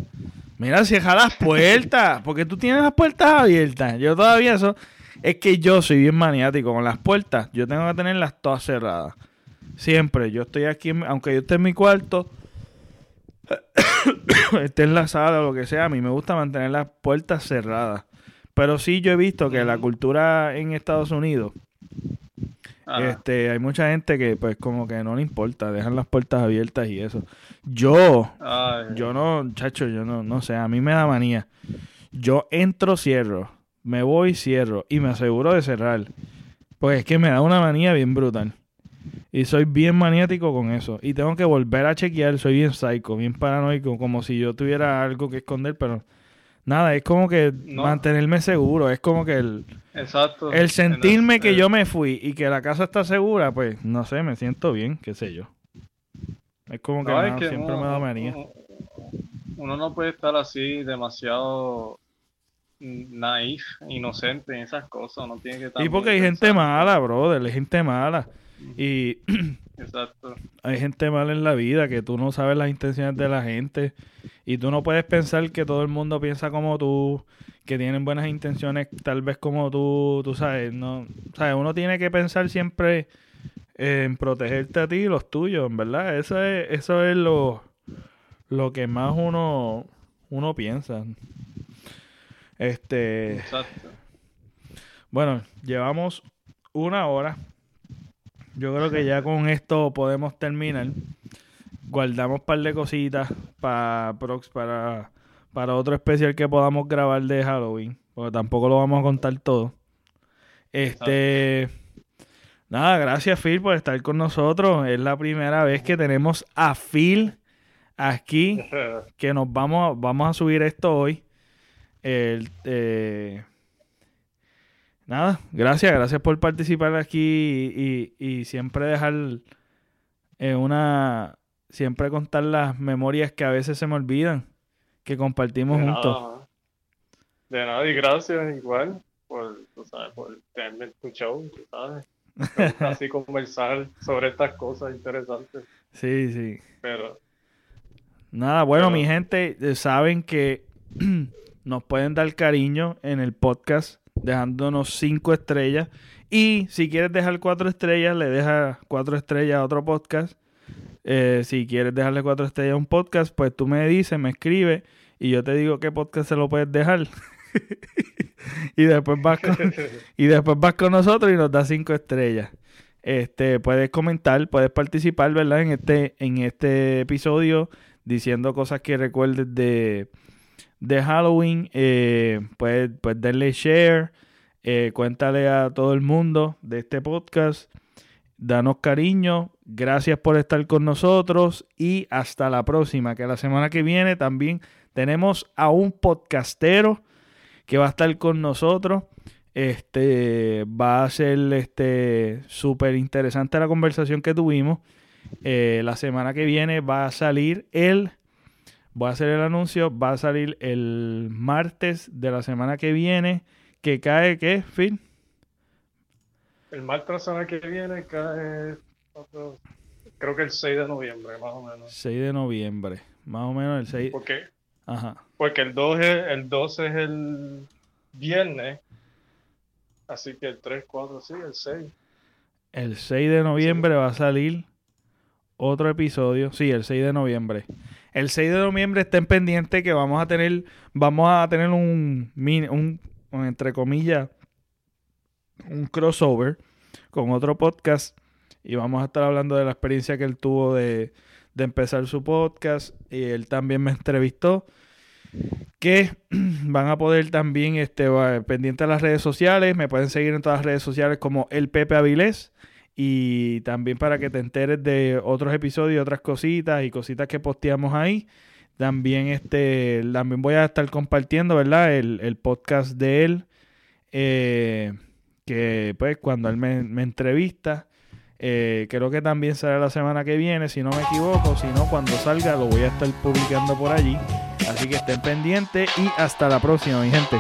Mira, cierra las puertas. Porque tú tienes las puertas abiertas. Yo todavía eso. Es que yo soy bien maniático con las puertas. Yo tengo que tenerlas todas cerradas. Siempre. Yo estoy aquí, aunque yo esté en mi cuarto, (coughs) esté en la sala o lo que sea, a mí me gusta mantener las puertas cerradas. Pero sí yo he visto que la cultura en Estados Unidos Ajá. este, hay mucha gente que pues como que no le importa, dejan las puertas abiertas y eso. Yo, Ay, yo no, chacho, yo no, no sé, a mí me da manía. Yo entro, cierro, me voy, cierro y me aseguro de cerrar. Pues es que me da una manía bien brutal. Y soy bien maniático con eso. Y tengo que volver a chequear, soy bien psycho, bien paranoico, como si yo tuviera algo que esconder, pero nada, es como que No. mantenerme seguro, es como que el, Exacto. el sentirme que yo me fui y que la casa está segura, pues no sé, me siento bien, qué sé yo. Es como que, no, es mano, que siempre uno, me da manía. uno- uno no puede estar así demasiado naif, inocente en esas cosas. Uno tiene que Y también porque hay gente mala, brother, hay gente mala. Y (clears throat) Exacto. hay gente mala en la vida que tú no sabes las intenciones de la gente. Y tú no puedes pensar que todo el mundo piensa como tú, que tienen buenas intenciones tal vez como tú, tú sabes. no sabes Uno tiene que pensar siempre en protegerte a ti y los tuyos, en verdad. Eso es, eso es lo, lo que más uno, uno piensa. Este, Exacto. bueno, llevamos una hora. Yo creo que ya con esto podemos terminar. Guardamos un par de cositas pa- prox- para, para otro especial que podamos grabar de Halloween. Porque tampoco lo vamos a contar todo. Este. Nada, gracias Phil por estar con nosotros. Es la primera vez que tenemos a Phil aquí (laughs) que nos vamos, vamos a subir esto hoy. El, eh, nada, gracias, gracias por participar aquí y, y, siempre dejar eh, una, siempre contar las memorias que a veces se me olvidan, que compartimos juntos. De nada y gracias igual por, tú sabes, por tenerme escuchado, tú sabes. Así (laughs) conversar sobre estas cosas interesantes. Sí, sí. Pero. Nada, bueno, mi gente, eh, saben que (clears throat) nos pueden dar cariño en el podcast dejándonos cinco estrellas. Y si quieres dejar cuatro estrellas, le dejas cuatro estrellas a otro podcast. Eh, si quieres dejarle cuatro estrellas a un podcast, pues tú me dices, me escribes y yo te digo qué podcast se lo puedes dejar. (laughs) y después vas con, y después vas con nosotros y nos das cinco estrellas. Este, puedes comentar, puedes participar, ¿verdad? En este, en este episodio, diciendo cosas que recuerdes de, de Halloween. Eh, pues, darle share. Eh, cuéntale a todo el mundo de este podcast. Danos cariño. Gracias por estar con nosotros. Y hasta la próxima. Que la semana que viene también tenemos a un podcastero que va a estar con nosotros. Este va a ser este súper interesante la conversación que tuvimos. Eh, la semana que viene va a salir el. Voy a hacer el anuncio. Va a salir el martes de la semana que viene. Que cae, ¿qué, Phil? El martes de la semana que viene cae. Creo que el 6 de noviembre, más o menos. 6 de noviembre. Más o menos el 6. ¿Por qué? Ajá. Porque el 2 es, el 12 es el viernes. Así que el 3, 4, sí, el 6. El 6 de noviembre va a salir otro episodio. Sí, el 6 de noviembre. El 6 de noviembre estén pendientes que vamos a tener, vamos a tener un, un, un entre comillas, un crossover con otro podcast y vamos a estar hablando de la experiencia que él tuvo de, de empezar su podcast y él también me entrevistó que (clears throat) van a poder también este pendiente a las redes sociales, me pueden seguir en todas las redes sociales como el Pepe Avilés y también para que te enteres de otros episodios, otras cositas y cositas que posteamos ahí. También este también voy a estar compartiendo, ¿verdad? El, podcast de él eh, que pues cuando él me, me entrevista eh, creo que también será la semana que viene, si no me equivoco. Si no, cuando salga lo voy a estar publicando por allí. Así que estén pendientes y hasta la próxima, mi gente.